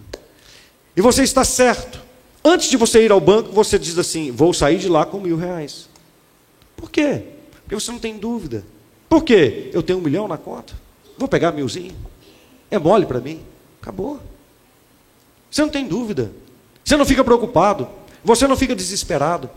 E você está certo. Antes de você ir ao banco, você diz assim: vou sair de lá com mil reais. Por quê? Porque você não tem dúvida. Por quê? Eu tenho um milhão na conta. Vou pegar milzinho. É mole para mim. Acabou. Você não tem dúvida. Você não fica preocupado. Você não fica desesperado.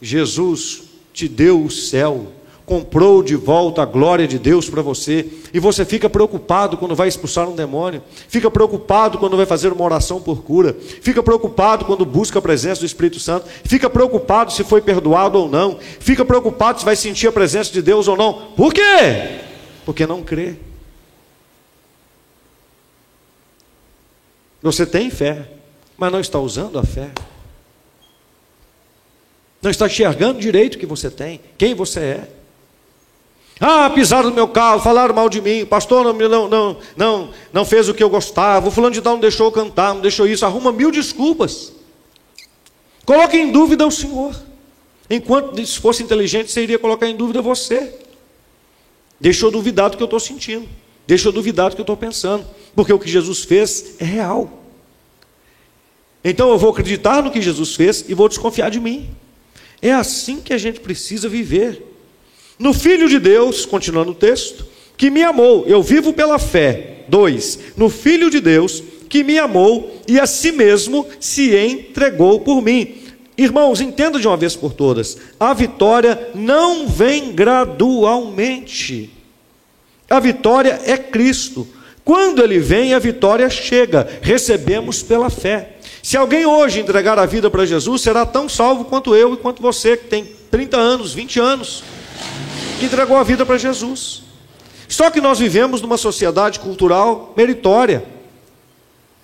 Jesus te deu o céu, comprou de volta a glória de Deus para você, e você fica preocupado quando vai expulsar um demônio, fica preocupado quando vai fazer uma oração por cura, fica preocupado quando busca a presença do Espírito Santo, fica preocupado se foi perdoado ou não, fica preocupado se vai sentir a presença de Deus ou não. Por quê? Porque não crê. Você tem fé, mas não está usando a fé. Não está enxergando direito o que você tem, quem você é. Ah, pisaram no meu carro, falaram mal de mim, pastor não, não, não, não, não fez o que eu gostava, o fulano de tal não deixou eu cantar, não deixou isso, arruma mil desculpas. Coloque em dúvida o Senhor. Enquanto se fosse inteligente, você iria colocar em dúvida você. Deixou duvidar do que eu estou sentindo, deixou duvidar do que eu estou pensando, porque o que Jesus fez é real. Então eu vou acreditar no que Jesus fez e vou desconfiar de mim. É assim que a gente precisa viver. No Filho de Deus, continuando o texto, que me amou, eu vivo pela fé. Dois, no Filho de Deus, que me amou e a si mesmo se entregou por mim. Irmãos, entenda de uma vez por todas: a vitória não vem gradualmente. A vitória é Cristo. Quando ele vem, a vitória chega. Recebemos pela fé. Se alguém hoje entregar a vida para Jesus, será tão salvo quanto eu e quanto você, que tem 30 anos, 20 anos, que entregou a vida para Jesus. Só que nós vivemos numa sociedade cultural meritória.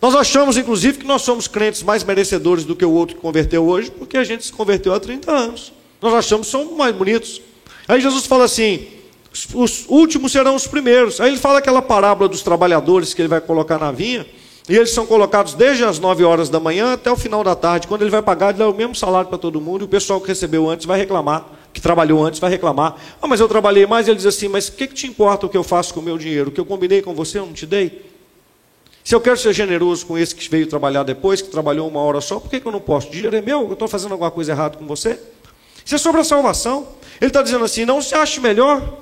Nós achamos, inclusive, que nós somos crentes mais merecedores do que o outro que converteu hoje, porque a gente se converteu há 30 anos. Nós achamos que somos mais bonitos. Aí Jesus fala assim: os últimos serão os primeiros. Aí ele fala aquela parábola dos trabalhadores que ele vai colocar na vinha. E eles são colocados desde as 9 horas da manhã até o final da tarde. Quando ele vai pagar, ele dá o mesmo salário para todo mundo. E o pessoal que recebeu antes vai reclamar, que trabalhou antes vai reclamar. Ah, mas eu trabalhei mais. Ele diz assim: Mas o que, que te importa o que eu faço com o meu dinheiro? O que eu combinei com você, eu não te dei? Se eu quero ser generoso com esse que veio trabalhar depois, que trabalhou uma hora só, por que, que eu não posso? O dinheiro é meu, eu estou fazendo alguma coisa errada com você? Isso é sobre a salvação. Ele está dizendo assim: não se ache melhor.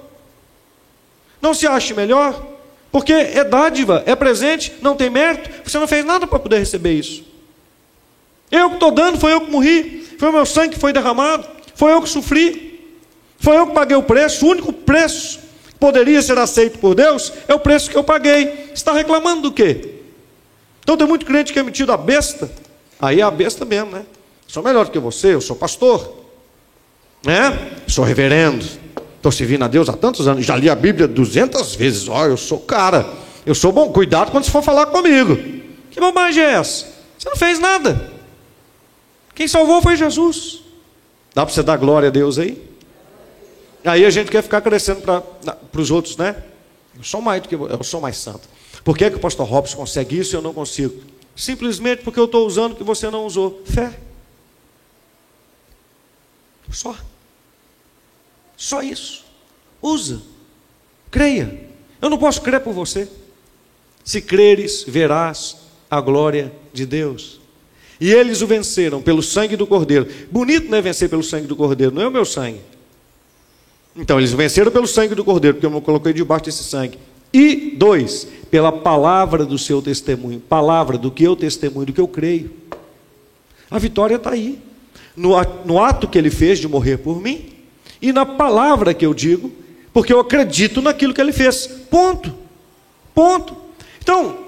Não se ache melhor. Porque é dádiva, é presente, não tem mérito, você não fez nada para poder receber isso. Eu que estou dando, foi eu que morri, foi o meu sangue que foi derramado, foi eu que sofri, foi eu que paguei o preço, o único preço que poderia ser aceito por Deus é o preço que eu paguei. Está reclamando do quê? Então tem muito crente que é metido a besta, aí é a besta mesmo, né? Sou melhor do que você, eu sou pastor, né? Sou reverendo, Estou servindo a Deus há tantos anos, já li a Bíblia duzentas vezes. Ó, eu sou cara, eu sou bom. Cuidado quando você for falar comigo. Que bobagem é essa? Você não fez nada. Quem salvou foi Jesus. Dá para você dar glória a Deus aí? Aí a gente quer ficar crescendo para os outros, né? Eu sou mais do que eu sou mais santo. Por que, é que o pastor Robson consegue isso e eu não consigo? Simplesmente porque eu estou usando o que você não usou. Fé. Só. Só isso. Usa. Creia. Eu não posso crer por você. Se creres, verás a glória de Deus. E eles o venceram pelo sangue do Cordeiro. Bonito não é vencer pelo sangue do Cordeiro, não é o meu sangue. Então, eles venceram pelo sangue do Cordeiro, porque eu me coloquei debaixo desse sangue. E, dois, pela palavra do seu testemunho. Palavra do que eu testemunho, do que eu creio. A vitória está aí. No, ato que ele fez de morrer por mim, e na palavra que eu digo, porque eu acredito naquilo que ele fez. Ponto. Ponto. Então,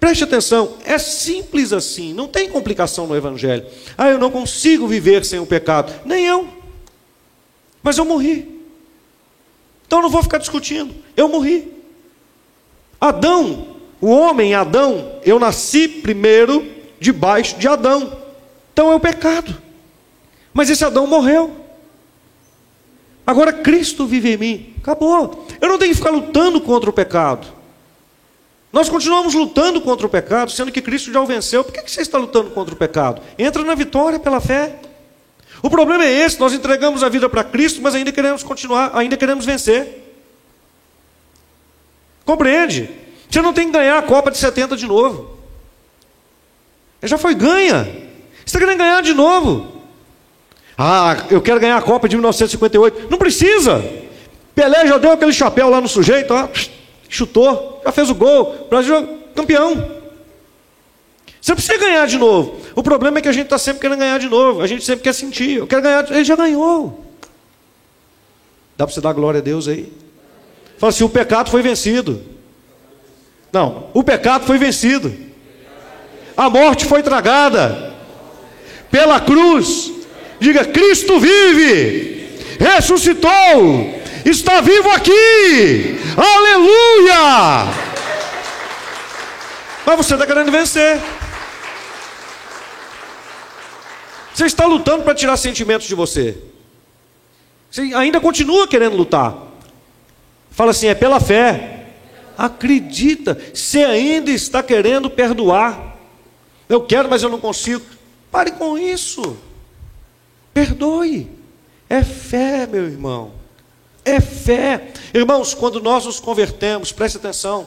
preste atenção, é simples assim, não tem complicação no Evangelho. Ah, eu não consigo viver sem o pecado. Nem eu. Mas eu morri. Então eu não vou ficar discutindo. Eu morri. Adão, o homem Adão, eu nasci primeiro debaixo de Adão. Então é o pecado. Mas esse Adão morreu. Agora Cristo vive em mim. Acabou. Eu não tenho que ficar lutando contra o pecado. Nós continuamos lutando contra o pecado, sendo que Cristo já o venceu. Por que você está lutando contra o pecado? Entra na vitória pela fé. O problema é esse: nós entregamos a vida para Cristo, mas ainda queremos continuar, ainda queremos vencer. Compreende? Você não tem que ganhar a Copa de 70 de novo. Já foi ganha. Você está querendo ganhar de novo. Ah, eu quero ganhar a Copa de 1958. Não precisa. Pelé já deu aquele chapéu lá no sujeito, ó, chutou, já fez o gol. Brasil é campeão. Você precisa ganhar de novo. O problema é que a gente está sempre querendo ganhar de novo. A gente sempre quer sentir. Eu quero ganhar. Ele já ganhou. Dá para você dar glória a Deus aí? Fala assim: o pecado foi vencido. Não, o pecado foi vencido. A morte foi tragada. Pela cruz. Diga: Cristo vive. Ressuscitou. Está vivo aqui. Aleluia. Mas você está querendo vencer. Você está lutando para tirar sentimentos de você. Você ainda continua querendo lutar. Fala assim: é pela fé. Acredita. Você ainda está querendo perdoar. Eu quero, mas eu não consigo. Pare com isso. Perdoe. É fé, meu irmão. É fé. Irmãos, quando nós nos convertemos, preste atenção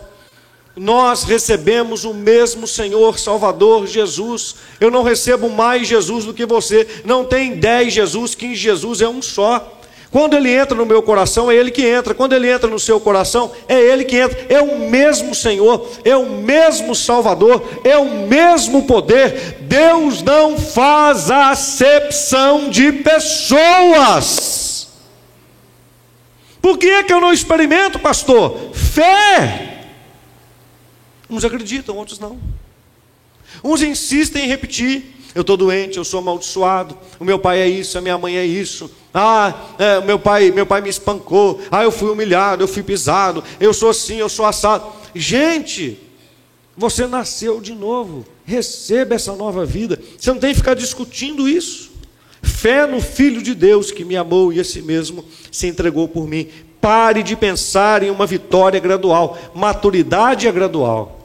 nós recebemos o mesmo Senhor Salvador Jesus. Eu não recebo mais Jesus do que você. Não tem dez Jesus, quinze Jesus, é um só. Quando ele entra no meu coração, é ele que entra. Quando ele entra no seu coração, é ele que entra. É o mesmo Senhor, é o mesmo Salvador, é o mesmo poder. Deus não faz acepção de pessoas. Por que é que eu não experimento, pastor? Fé. Uns acreditam, outros não. Uns insistem em repetir: eu estou doente, eu sou amaldiçoado, o meu pai é isso, a minha mãe é isso. Ah, é, meu pai, meu pai me espancou. Ah, eu fui humilhado, eu fui pisado. Eu sou assim, eu sou assado. Gente, você nasceu de novo. Receba essa nova vida. Você não tem que ficar discutindo isso. Fé no Filho de Deus que me amou e esse mesmo se entregou por mim. Pare de pensar em uma vitória gradual. Maturidade é gradual.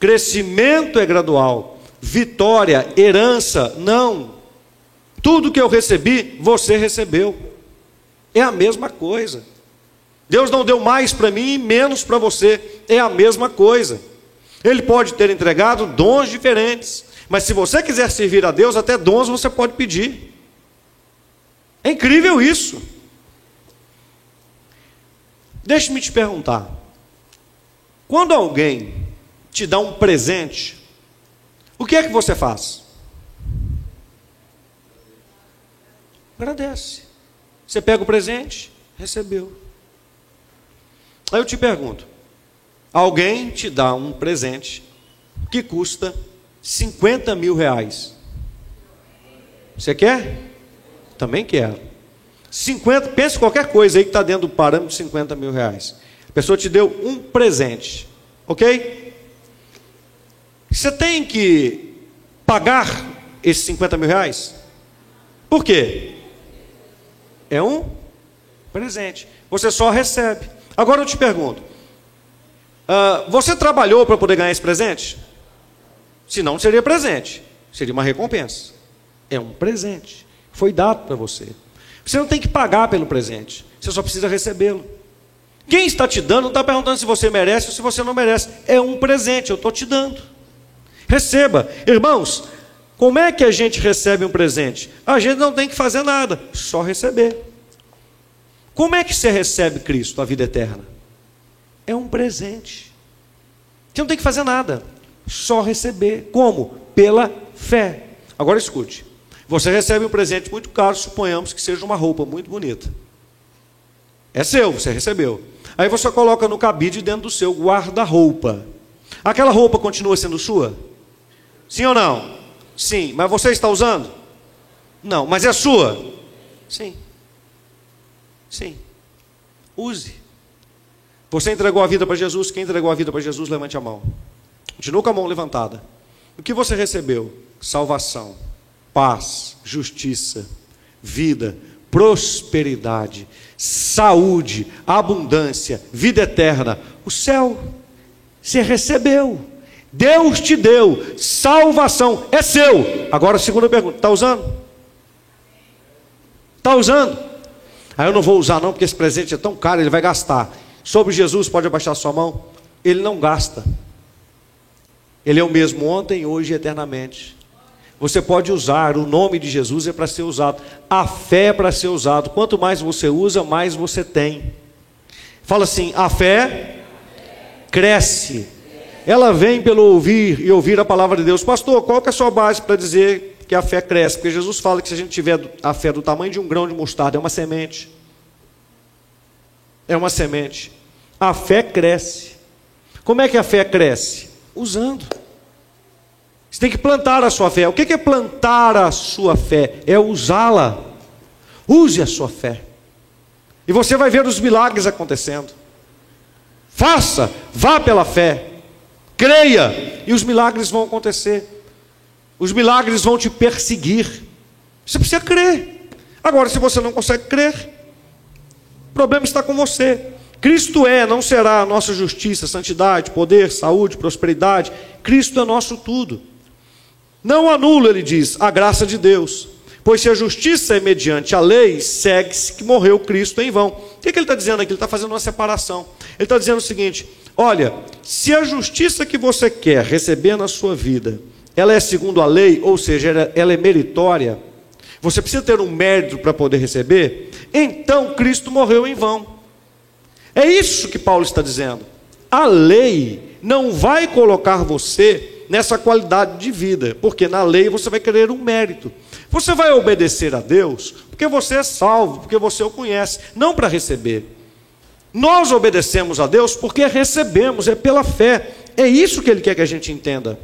Crescimento é gradual. Vitória, herança, não. Tudo que eu recebi, você recebeu. É a mesma coisa. Deus não deu mais para mim e menos para você. É a mesma coisa. Ele pode ter entregado dons diferentes. Mas se você quiser servir a Deus, até dons você pode pedir. É incrível isso. Deixe-me te perguntar: quando alguém te dá um presente, o que é que você faz? Agradece. Você pega o presente, recebeu. Aí eu te pergunto: alguém te dá um presente que custa 50 mil reais. Você quer? Também quero. 50, pense qualquer coisa aí que está dentro do parâmetro de 50 mil reais. A pessoa te deu um presente, ok? Você tem que pagar esses 50 mil reais? Por quê? É um presente. Você só recebe. Agora eu te pergunto: uh, você trabalhou para poder ganhar esse presente? Se não, seria presente. Seria uma recompensa. É um presente. Foi dado para você. Você não tem que pagar pelo presente, você só precisa recebê-lo. Quem está te dando não está perguntando se você merece ou se você não merece. É um presente, eu estou te dando. Receba. Irmãos, como é que a gente recebe um presente? A gente não tem que fazer nada, só receber. Como é que você recebe Cristo, a vida eterna? É um presente. Você não tem que fazer nada, só receber. Como? Pela fé. Agora escute. Você recebe um presente muito caro, suponhamos que seja uma roupa muito bonita. É seu, você recebeu. Aí você coloca no cabide dentro do seu guarda-roupa. Aquela roupa continua sendo sua? Sim ou não? Sim. Mas você está usando? Não. Mas é sua? Sim. Sim. Use. Você entregou a vida para Jesus? Quem entregou a vida para Jesus, levante a mão. Continua com a mão levantada. O que você recebeu? Salvação, paz, justiça, vida, prosperidade, saúde, abundância, vida eterna. O céu você recebeu. Deus te deu salvação, é seu. Agora, segunda pergunta: está usando? Está usando? Aí eu não vou usar, não, porque esse presente é tão caro, ele vai gastar. Sobre Jesus, pode abaixar sua mão. Ele não gasta. Ele é o mesmo ontem, hoje e eternamente. Você pode usar, o nome de Jesus é para ser usado, a fé é para ser usado. Quanto mais você usa, mais você tem. Fala assim: a fé cresce. Ela vem pelo ouvir e ouvir a palavra de Deus. Pastor, qual que é a sua base para dizer que a fé cresce? Porque Jesus fala que se a gente tiver a fé do tamanho de um grão de mostarda, é uma semente. É uma semente. A fé cresce. Como é que a fé cresce? Usando. Você tem que plantar a sua fé. O que é plantar a sua fé? É usá-la. Use a sua fé. E você vai ver os milagres acontecendo. Faça, vá pela fé. Creia, e os milagres vão acontecer. Os milagres vão te perseguir. Você precisa crer. Agora, se você não consegue crer, o problema está com você. Cristo é, não será a nossa justiça, santidade, poder, saúde, prosperidade. Cristo é nosso tudo. Não anula, ele diz, a graça de Deus. Pois se a justiça é mediante a lei, segue-se que morreu Cristo em vão. O que, que ele está dizendo aqui? Ele está fazendo uma separação. Ele está dizendo o seguinte: olha, se a justiça que você quer receber na sua vida, ela é segundo a lei, ou seja, ela é meritória, você precisa ter um mérito para poder receber, então Cristo morreu em vão. É isso que Paulo está dizendo. A lei não vai colocar você nessa qualidade de vida, porque na lei você vai querer um mérito. Você vai obedecer a Deus porque você é salvo, porque você o conhece, não para receber. Nós obedecemos a Deus porque recebemos, é pela fé. É isso que ele quer que a gente entenda.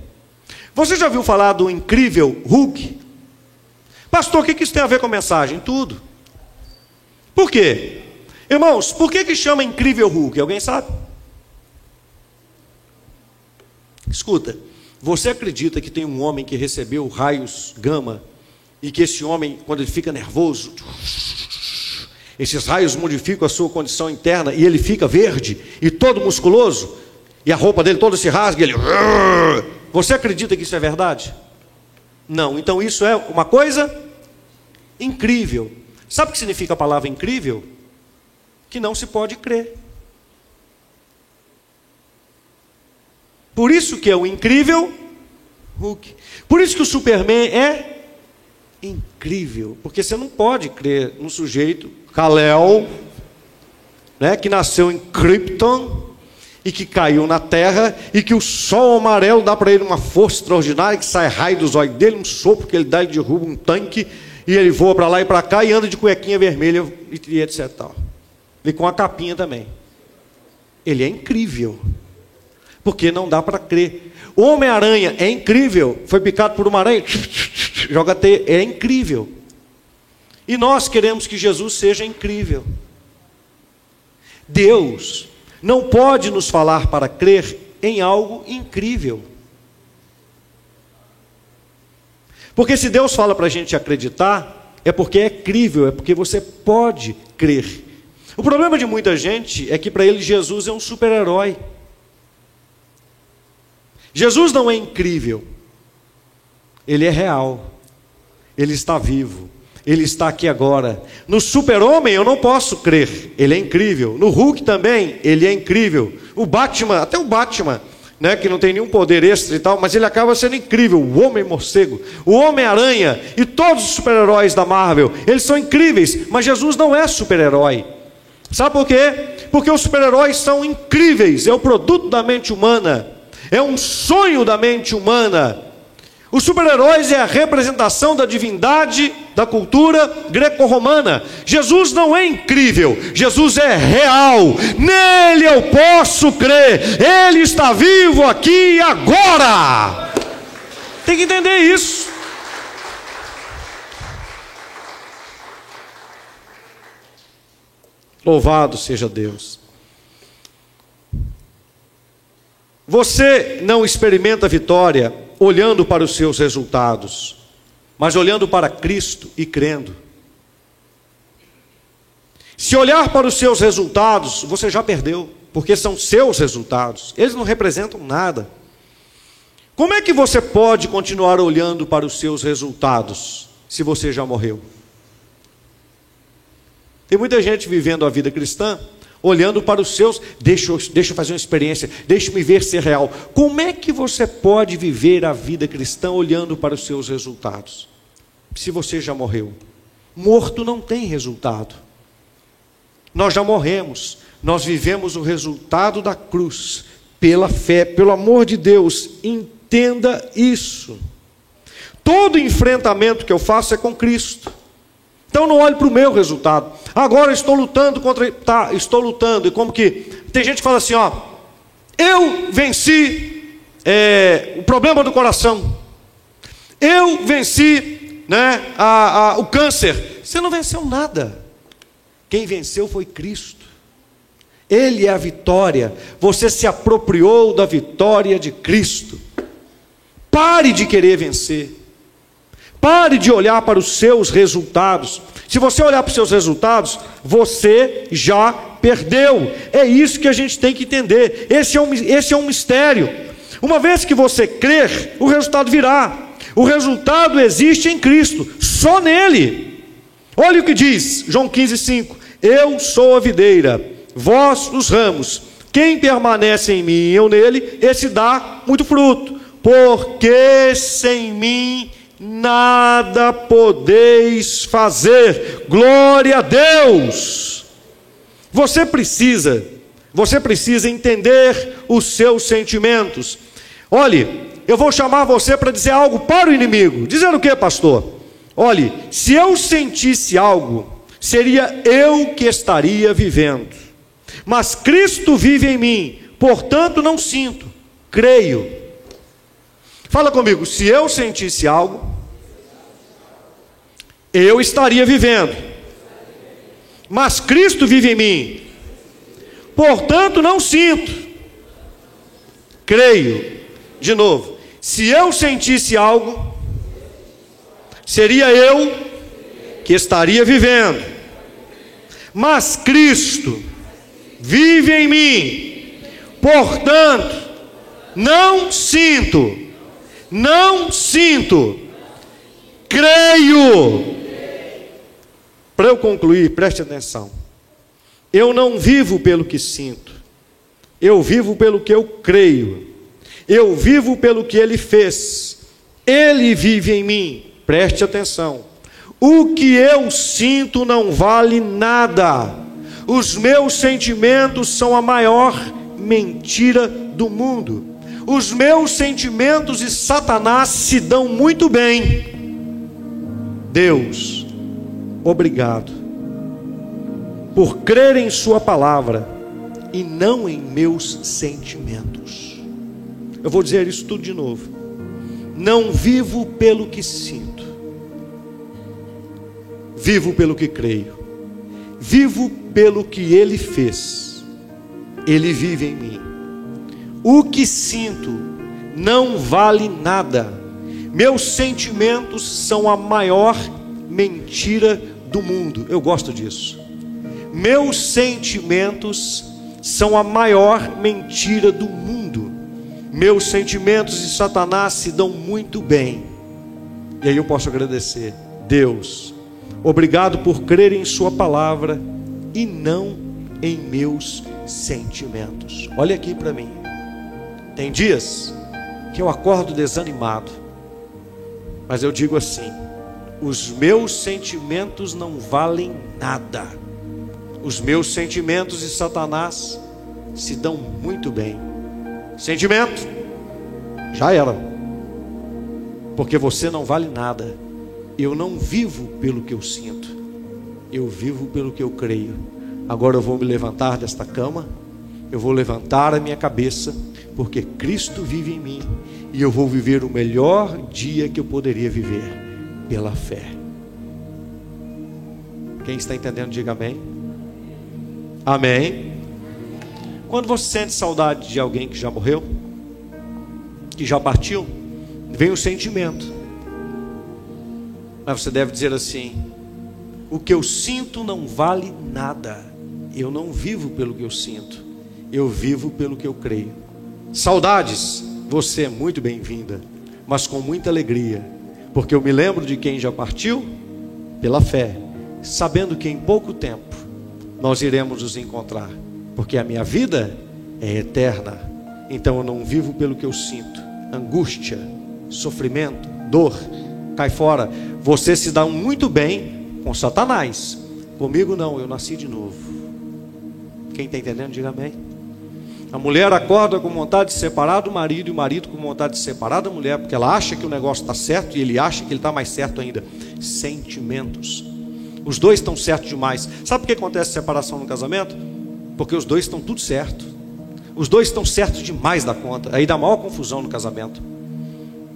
Você já viu falar do incrível Hulk? Pastor, o que isso tem a ver com a mensagem? Tudo. Por quê? Irmãos, por que, que chama incrível Hulk? Alguém sabe? Escuta, você acredita que tem um homem que recebeu raios gama e que esse homem, quando ele fica nervoso, esses raios modificam a sua condição interna e ele fica verde e todo musculoso e a roupa dele toda se rasga e ele. Você acredita que isso é verdade? Não. Então isso é uma coisa incrível. Sabe o que significa a palavra incrível? Que não se pode crer. Por isso que é o incrível Hulk. Por isso que o Superman é incrível, porque você não pode crer num sujeito, Kal-El, né, que nasceu em Krypton e que caiu na Terra e que o sol amarelo dá para ele uma força extraordinária que sai raio dos olhos dele, um sopro que ele dá, derruba um tanque e ele voa para lá e para cá e anda de cuequinha vermelha e etc. Tal. E com a capinha também. Ele é incrível. Porque não dá para crer. O Homem-Aranha é incrível. Foi picado por uma aranha, joga T, é incrível. E nós queremos que Jesus seja incrível. Deus não pode nos falar para crer em algo incrível. Porque se Deus fala para a gente acreditar, é porque é crível, é porque você pode crer. O problema de muita gente é que para ele Jesus é um super-herói. Jesus não é incrível, ele é real, ele está vivo, ele está aqui agora. No super-homem eu não posso crer, ele é incrível. No Hulk também, ele é incrível. O Batman, até o Batman, né, que não tem nenhum poder extra e tal, mas ele acaba sendo incrível. O Homem-Morcego, o Homem-Aranha e todos os super-heróis da Marvel, eles são incríveis, mas Jesus não é super-herói. Sabe por quê? Porque os super-heróis são incríveis, é o produto da mente humana é um sonho da mente humana. Os super-heróis é a representação da divindade da cultura greco-romana. Jesus não é incrível, Jesus é real. Nele eu posso crer. Ele está vivo aqui agora. Tem que entender isso. Louvado seja Deus. Você não experimenta vitória olhando para os seus resultados, mas olhando para Cristo e crendo. Se olhar para os seus resultados, você já perdeu, porque são seus resultados, eles não representam nada. Como é que você pode continuar olhando para os seus resultados se você já morreu? Tem muita gente vivendo a vida cristã olhando para os seus, deixa deixa eu fazer uma experiência, deixa-me ver ser real. Como é que você pode viver a vida cristã olhando para os seus resultados? Se você já morreu. Morto não tem resultado. Nós já morremos, nós vivemos o resultado da cruz, pela fé, pelo amor de Deus, entenda isso. Todo enfrentamento que eu faço é com Cristo. Então não olhe para o meu resultado. Agora estou lutando contra. Tá, estou lutando. E como que. Tem gente que fala assim, ó. Eu venci é, o problema do coração. Eu venci né, a, a, o câncer. Você não venceu nada. Quem venceu foi Cristo. Ele é a vitória. Você se apropriou da vitória de Cristo. Pare de querer vencer. Pare de olhar para os seus resultados. Se você olhar para os seus resultados, você já perdeu. É isso que a gente tem que entender. Esse é um, esse é um mistério. Uma vez que você crer, o resultado virá. O resultado existe em Cristo, só nele. Olha o que diz João 15, 5. Eu sou a videira, vós os ramos. Quem permanece em mim e eu nele, esse dá muito fruto. Porque sem mim nada podeis fazer. Glória a Deus! Você precisa, você precisa entender os seus sentimentos. Olhe, eu vou chamar você para dizer algo para o inimigo. Dizer o que, pastor? Olhe, se eu sentisse algo, seria eu que estaria vivendo. Mas Cristo vive em mim, portanto não sinto, creio. Fala comigo, se eu sentisse algo, eu estaria vivendo. Mas Cristo vive em mim. Portanto, não sinto. Creio. De novo, se eu sentisse algo, seria eu que estaria vivendo. Mas Cristo vive em mim. Portanto, não sinto, não sinto, creio. Para eu concluir, preste atenção. Eu não vivo pelo que sinto, eu vivo pelo que eu creio, eu vivo pelo que Ele fez, Ele vive em mim. Preste atenção. O que eu sinto não vale nada. Os meus sentimentos são a maior mentira do mundo. Os meus sentimentos e Satanás se dão muito bem. Deus, obrigado por crer em Sua palavra e não em meus sentimentos. Eu vou dizer isso tudo de novo. Não vivo pelo que sinto Vivo pelo que creio. Vivo pelo que ele fez. Ele vive em mim. O que sinto não vale nada. Meus sentimentos são a maior mentira do mundo. Eu gosto disso. Meus sentimentos são a maior mentira do mundo. Meus sentimentos e Satanás se dão muito bem. E aí eu posso agradecer. Deus, Obrigado por crer em Sua palavra e não em meus sentimentos. Olha aqui para mim. Tem dias que eu acordo desanimado, mas eu digo assim: os meus sentimentos não valem nada. Os meus sentimentos e Satanás se dão muito bem. Sentimento, já era, porque você não vale nada eu não vivo pelo que eu sinto, eu vivo pelo que eu creio. Agora eu vou me levantar desta cama, eu vou levantar a minha cabeça, porque Cristo vive em mim e eu vou viver o melhor dia que eu poderia viver pela fé. Quem está entendendo, diga amém. Amém. Quando você sente saudade de alguém que já morreu, que já partiu, vem o sentimento. Mas você deve dizer assim: o que eu sinto não vale nada. Eu não vivo pelo que eu sinto, eu vivo pelo que eu creio. Saudades, você é muito bem-vinda, mas com muita alegria, porque eu me lembro de quem já partiu pela fé, sabendo que em pouco tempo nós iremos nos encontrar, porque a minha vida é eterna. Então eu não vivo pelo que eu sinto, angústia, sofrimento, dor, cai fora. Você se dá muito bem com Satanás. Comigo não, eu nasci de novo. Quem está entendendo, diga amém. A mulher acorda com vontade de separar do marido e o marido com vontade de separar da mulher, porque ela acha que o negócio está certo e ele acha que ele está mais certo ainda. Sentimentos. Os dois estão certos demais. Sabe por que acontece separação no casamento? Porque os dois estão tudo certo. Os dois estão certos demais da conta. Aí dá maior confusão no casamento.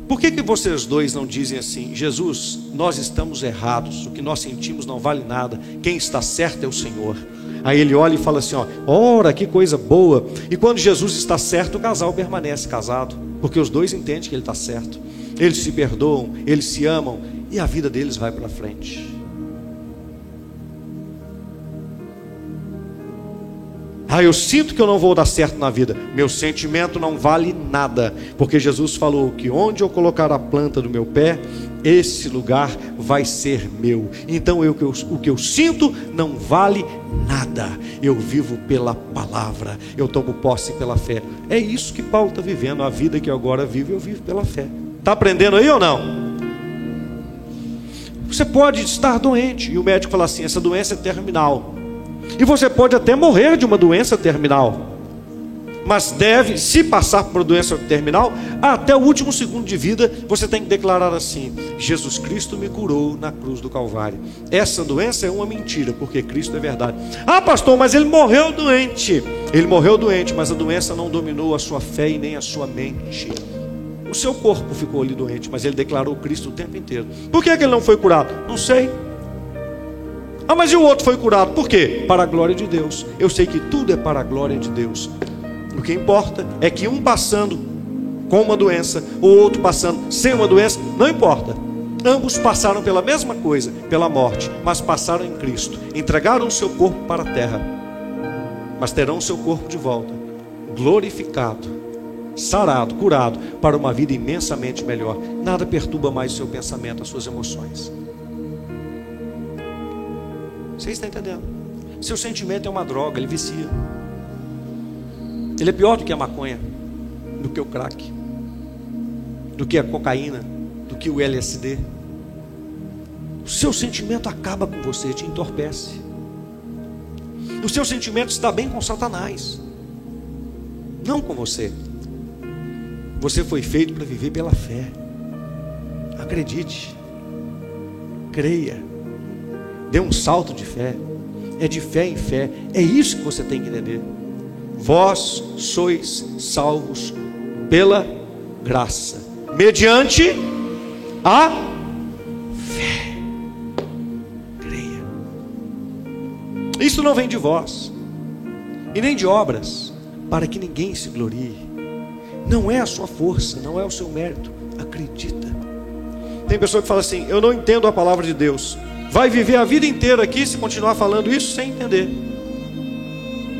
Por que, que vocês dois não dizem assim, Jesus, nós estamos errados, o que nós sentimos não vale nada, quem está certo é o Senhor. Aí ele olha e fala assim: ó, ora, que coisa boa. E quando Jesus está certo, o casal permanece casado, porque os dois entendem que ele está certo. Eles se perdoam, eles se amam e a vida deles vai para frente. Ah, eu sinto que eu não vou dar certo na vida. Meu sentimento não vale nada, porque Jesus falou que onde eu colocar a planta do meu pé, esse lugar vai ser meu. Então eu, o que eu sinto não vale nada. Eu vivo pela palavra, eu tomo posse pela fé. É isso que Paulo está vivendo. A vida que eu agora vivo, eu vivo pela fé. Está aprendendo aí ou não? Você pode estar doente e o médico fala assim: essa doença é terminal. E você pode até morrer de uma doença terminal. Mas deve, se passar por uma doença terminal, até o último segundo de vida, você tem que declarar assim: Jesus Cristo me curou na cruz do Calvário. Essa doença é uma mentira, porque Cristo é verdade. Ah, pastor, mas ele morreu doente. Ele morreu doente, mas a doença não dominou a sua fé e nem a sua mente. O seu corpo ficou ali doente, mas ele declarou Cristo o tempo inteiro. Por que, é que ele não foi curado? Não sei. Ah, mas e o outro foi curado? Por quê? Para a glória de Deus. Eu sei que tudo é para a glória de Deus. O que importa é que um passando com uma doença, o outro passando sem uma doença, não importa. Ambos passaram pela mesma coisa, pela morte, mas passaram em Cristo. Entregaram o seu corpo para a terra, mas terão o seu corpo de volta, glorificado, sarado, curado, para uma vida imensamente melhor. Nada perturba mais o seu pensamento, as suas emoções. Você está entendendo? Seu sentimento é uma droga, ele vicia. Ele é pior do que a maconha, do que o crack, do que a cocaína, do que o LSD. O seu sentimento acaba com você, te entorpece. O seu sentimento está bem com Satanás, não com você. Você foi feito para viver pela fé. Acredite, creia, dê um salto de fé. É de fé em fé. É isso que você tem que entender. Vós sois salvos pela graça, mediante a fé. Creia. Isso não vem de vós, e nem de obras, para que ninguém se glorie. Não é a sua força, não é o seu mérito. Acredita. Tem pessoa que fala assim: Eu não entendo a palavra de Deus. Vai viver a vida inteira aqui se continuar falando isso sem entender.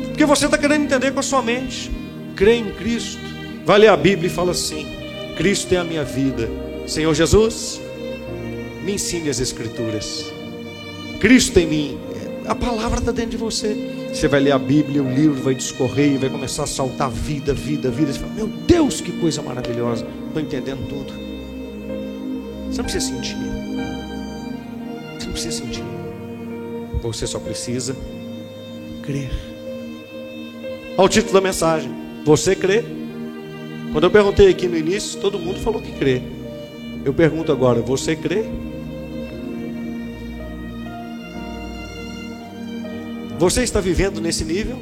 Porque você está querendo entender com a sua mente. Crê em Cristo. Vai ler a Bíblia e fala assim: Cristo é a minha vida. Senhor Jesus, me ensine as Escrituras. Cristo em mim. A palavra está dentro de você. Você vai ler a Bíblia, o livro vai discorrer e vai começar a saltar vida, vida, vida. Você fala, meu Deus, que coisa maravilhosa. Estou entendendo tudo. Você não precisa sentir. Precisa sentir. Você só precisa crer. Olha o título da mensagem. Você crê? Quando eu perguntei aqui no início, todo mundo falou que crê. Eu pergunto agora, você crê? Você está vivendo nesse nível?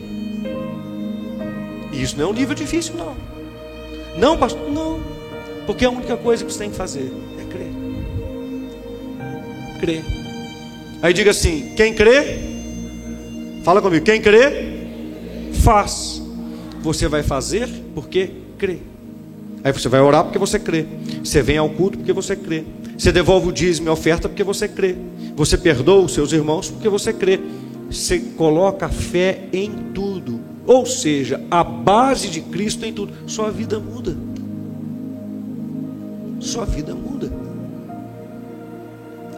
E isso não é um nível difícil, não. Não, pastor, não. Porque a única coisa que você tem que fazer é crer. Crer. Aí diga assim: quem crê? Fala comigo, quem crê? faz. Você vai fazer porque crê. Aí você vai orar porque você crê. Você vem ao culto porque você crê. Você devolve o dízimo e a oferta porque você crê. Você perdoa os seus irmãos porque você crê. Você coloca fé em tudo. Ou seja, a base de Cristo em tudo. Sua vida muda. Sua vida muda.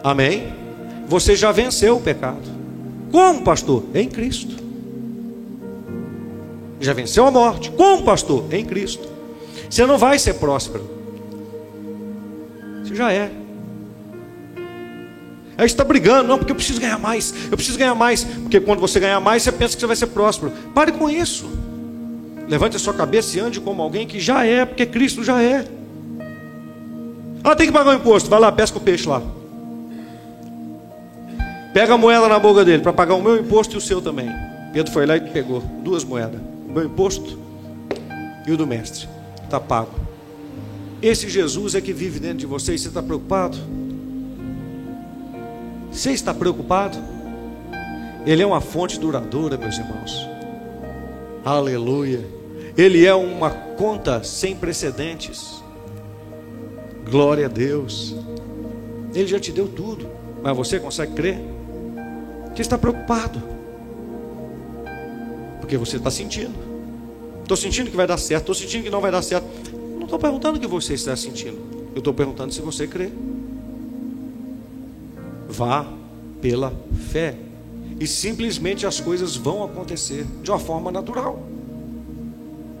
Amém? Você já venceu o pecado. Como, pastor? Em Cristo. Já venceu a morte. Como, pastor? Em Cristo. Você não vai ser próspero. Você já é. Aí está brigando, não, porque eu preciso ganhar mais, eu preciso ganhar mais, porque quando você ganhar mais, você pensa que você vai ser próspero. Pare com isso. Levante a sua cabeça e ande como alguém que já é, porque Cristo já é. Ah, tem que pagar o imposto, vai lá, pesca o peixe lá. Pega a moeda na boca dele para pagar o meu imposto e o seu também. Pedro foi lá e pegou duas moedas: o meu imposto e o do mestre. Está pago. Esse Jesus é que vive dentro de você e você está preocupado? Você está preocupado? Ele é uma fonte duradoura, meus irmãos. Aleluia. Ele é uma conta sem precedentes. Glória a Deus. Ele já te deu tudo, mas você consegue crer? Você está preocupado. Porque você está sentindo. Estou sentindo que vai dar certo, estou sentindo que não vai dar certo. Não estou perguntando o que você está sentindo. Eu estou perguntando se você crê. Vá pela fé. E simplesmente as coisas vão acontecer de uma forma natural.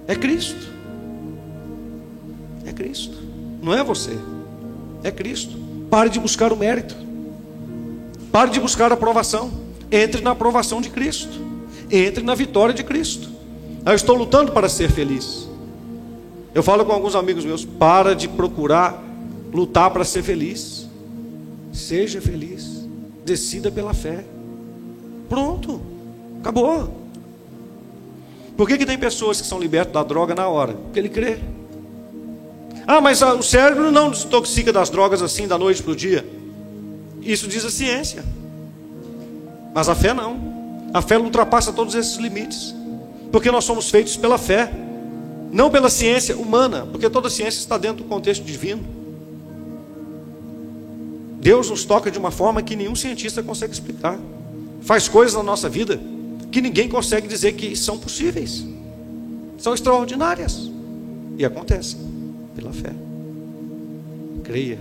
É Cristo. É Cristo. Não é você. É Cristo. Pare de buscar o mérito. Pare de buscar a aprovação. Entre na aprovação de Cristo. Entre na vitória de Cristo. Eu estou lutando para ser feliz. Eu falo com alguns amigos meus: para de procurar lutar para ser feliz. Seja feliz. Decida pela fé. Pronto. Acabou. Por que, que tem pessoas que são libertas da droga na hora? Porque ele crê. Ah, mas o cérebro não desintoxica das drogas assim da noite para o dia. Isso diz a ciência. Mas a fé não. A fé ultrapassa todos esses limites. Porque nós somos feitos pela fé, não pela ciência humana, porque toda ciência está dentro do contexto divino. Deus nos toca de uma forma que nenhum cientista consegue explicar. Faz coisas na nossa vida que ninguém consegue dizer que são possíveis. São extraordinárias. E acontecem pela fé. Creia.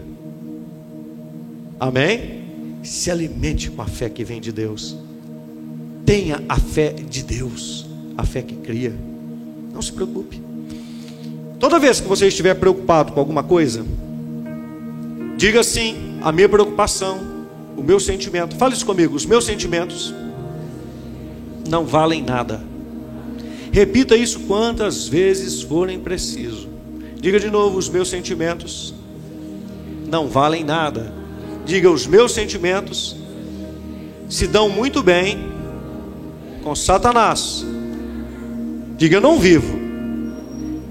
Amém? Se alimente com a fé que vem de Deus. Tenha a fé de Deus, a fé que cria. Não se preocupe. Toda vez que você estiver preocupado com alguma coisa, diga assim: a minha preocupação, o meu sentimento. Fale isso comigo: os meus sentimentos não valem nada. Repita isso quantas vezes forem preciso. Diga de novo: os meus sentimentos não valem nada. Diga: os meus sentimentos se dão muito bem com Satanás. Diga: eu não vivo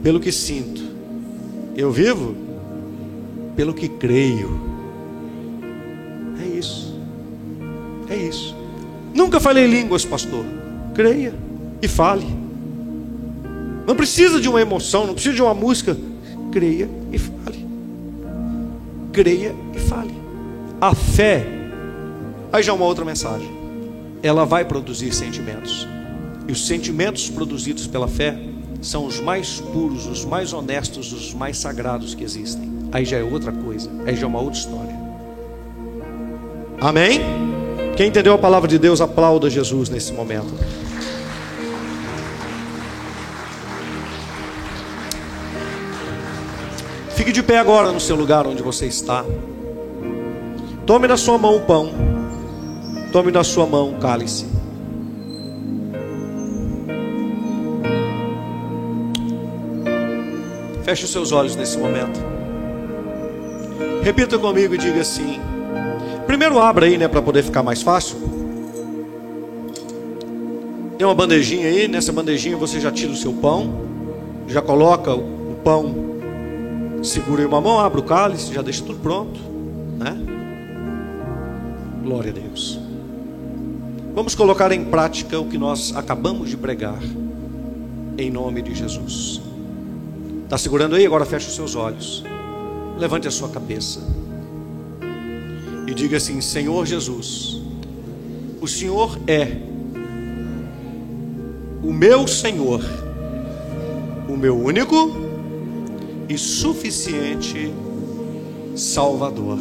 pelo que sinto, eu vivo pelo que creio. É isso. Nunca falei línguas, pastor. Creia e fale. Não precisa de uma emoção, não precisa de uma música. Creia e fale. Creia e fale. A fé, aí já é uma outra mensagem. Ela vai produzir sentimentos. E os sentimentos produzidos pela fé são os mais puros, os mais honestos, os mais sagrados que existem. Aí já é outra coisa, aí já é uma outra história. Amém? Quem entendeu a palavra de Deus, aplauda Jesus nesse momento. Fique de pé agora no seu lugar onde você está. Tome na sua mão o pão. Tome na sua mão o cálice. Feche os seus olhos nesse momento. Repita comigo e diga assim: Primeiro abra aí, né, para poder ficar mais fácil. Tem uma bandejinha aí, nessa bandejinha você já tira o seu pão, já coloca o pão, segura em uma mão, abre o cálice, já deixa tudo pronto, né? Glória a Deus. Vamos colocar em prática o que nós acabamos de pregar, em nome de Jesus. Está segurando aí? Agora feche os seus olhos. Levante a sua cabeça. E diga assim: Senhor Jesus, o Senhor é o meu Senhor, o meu único e suficiente Salvador.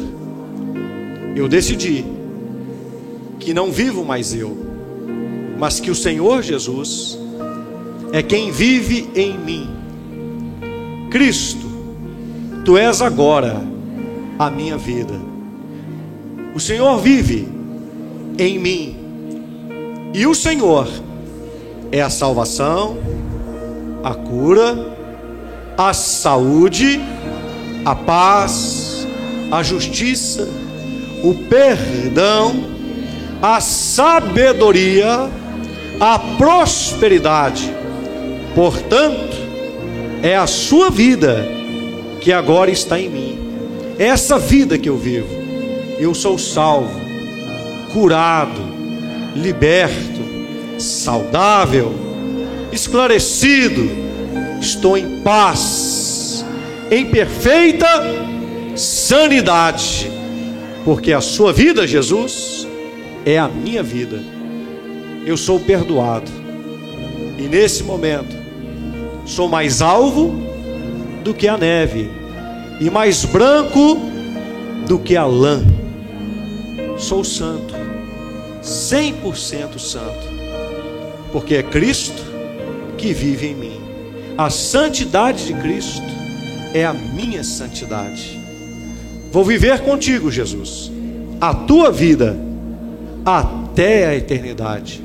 Eu decidi que não vivo mais eu, mas que o Senhor Jesus é quem vive em mim. Cristo, tu és agora a minha vida. O Senhor vive em mim. E o Senhor é a salvação, a cura, a saúde, a paz, a justiça, o perdão, a sabedoria, a prosperidade. Portanto, é a sua vida que agora está em mim. É essa vida que eu vivo. Eu sou salvo, curado, liberto, saudável, esclarecido. Estou em paz, em perfeita sanidade, porque a sua vida, Jesus, é a minha vida. Eu sou perdoado. E nesse momento, sou mais alvo do que a neve, e mais branco do que a lã. Sou santo, 100% santo, porque é Cristo que vive em mim. A santidade de Cristo é a minha santidade. Vou viver contigo, Jesus, a tua vida até a eternidade.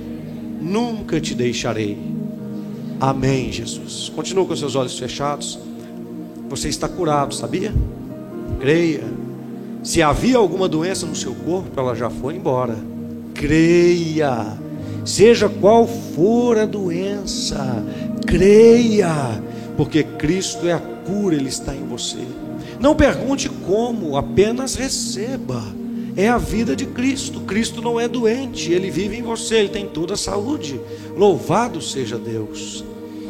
Nunca te deixarei. Amém, Jesus. Continua com seus olhos fechados. Você está curado, sabia? Creia. Se havia alguma doença no seu corpo, ela já foi embora. Creia. Seja qual for a doença, creia, porque Cristo é a cura, Ele está em você. Não pergunte como, apenas receba. É a vida de Cristo. Cristo não é doente, Ele vive em você, Ele tem toda a saúde. Louvado seja Deus.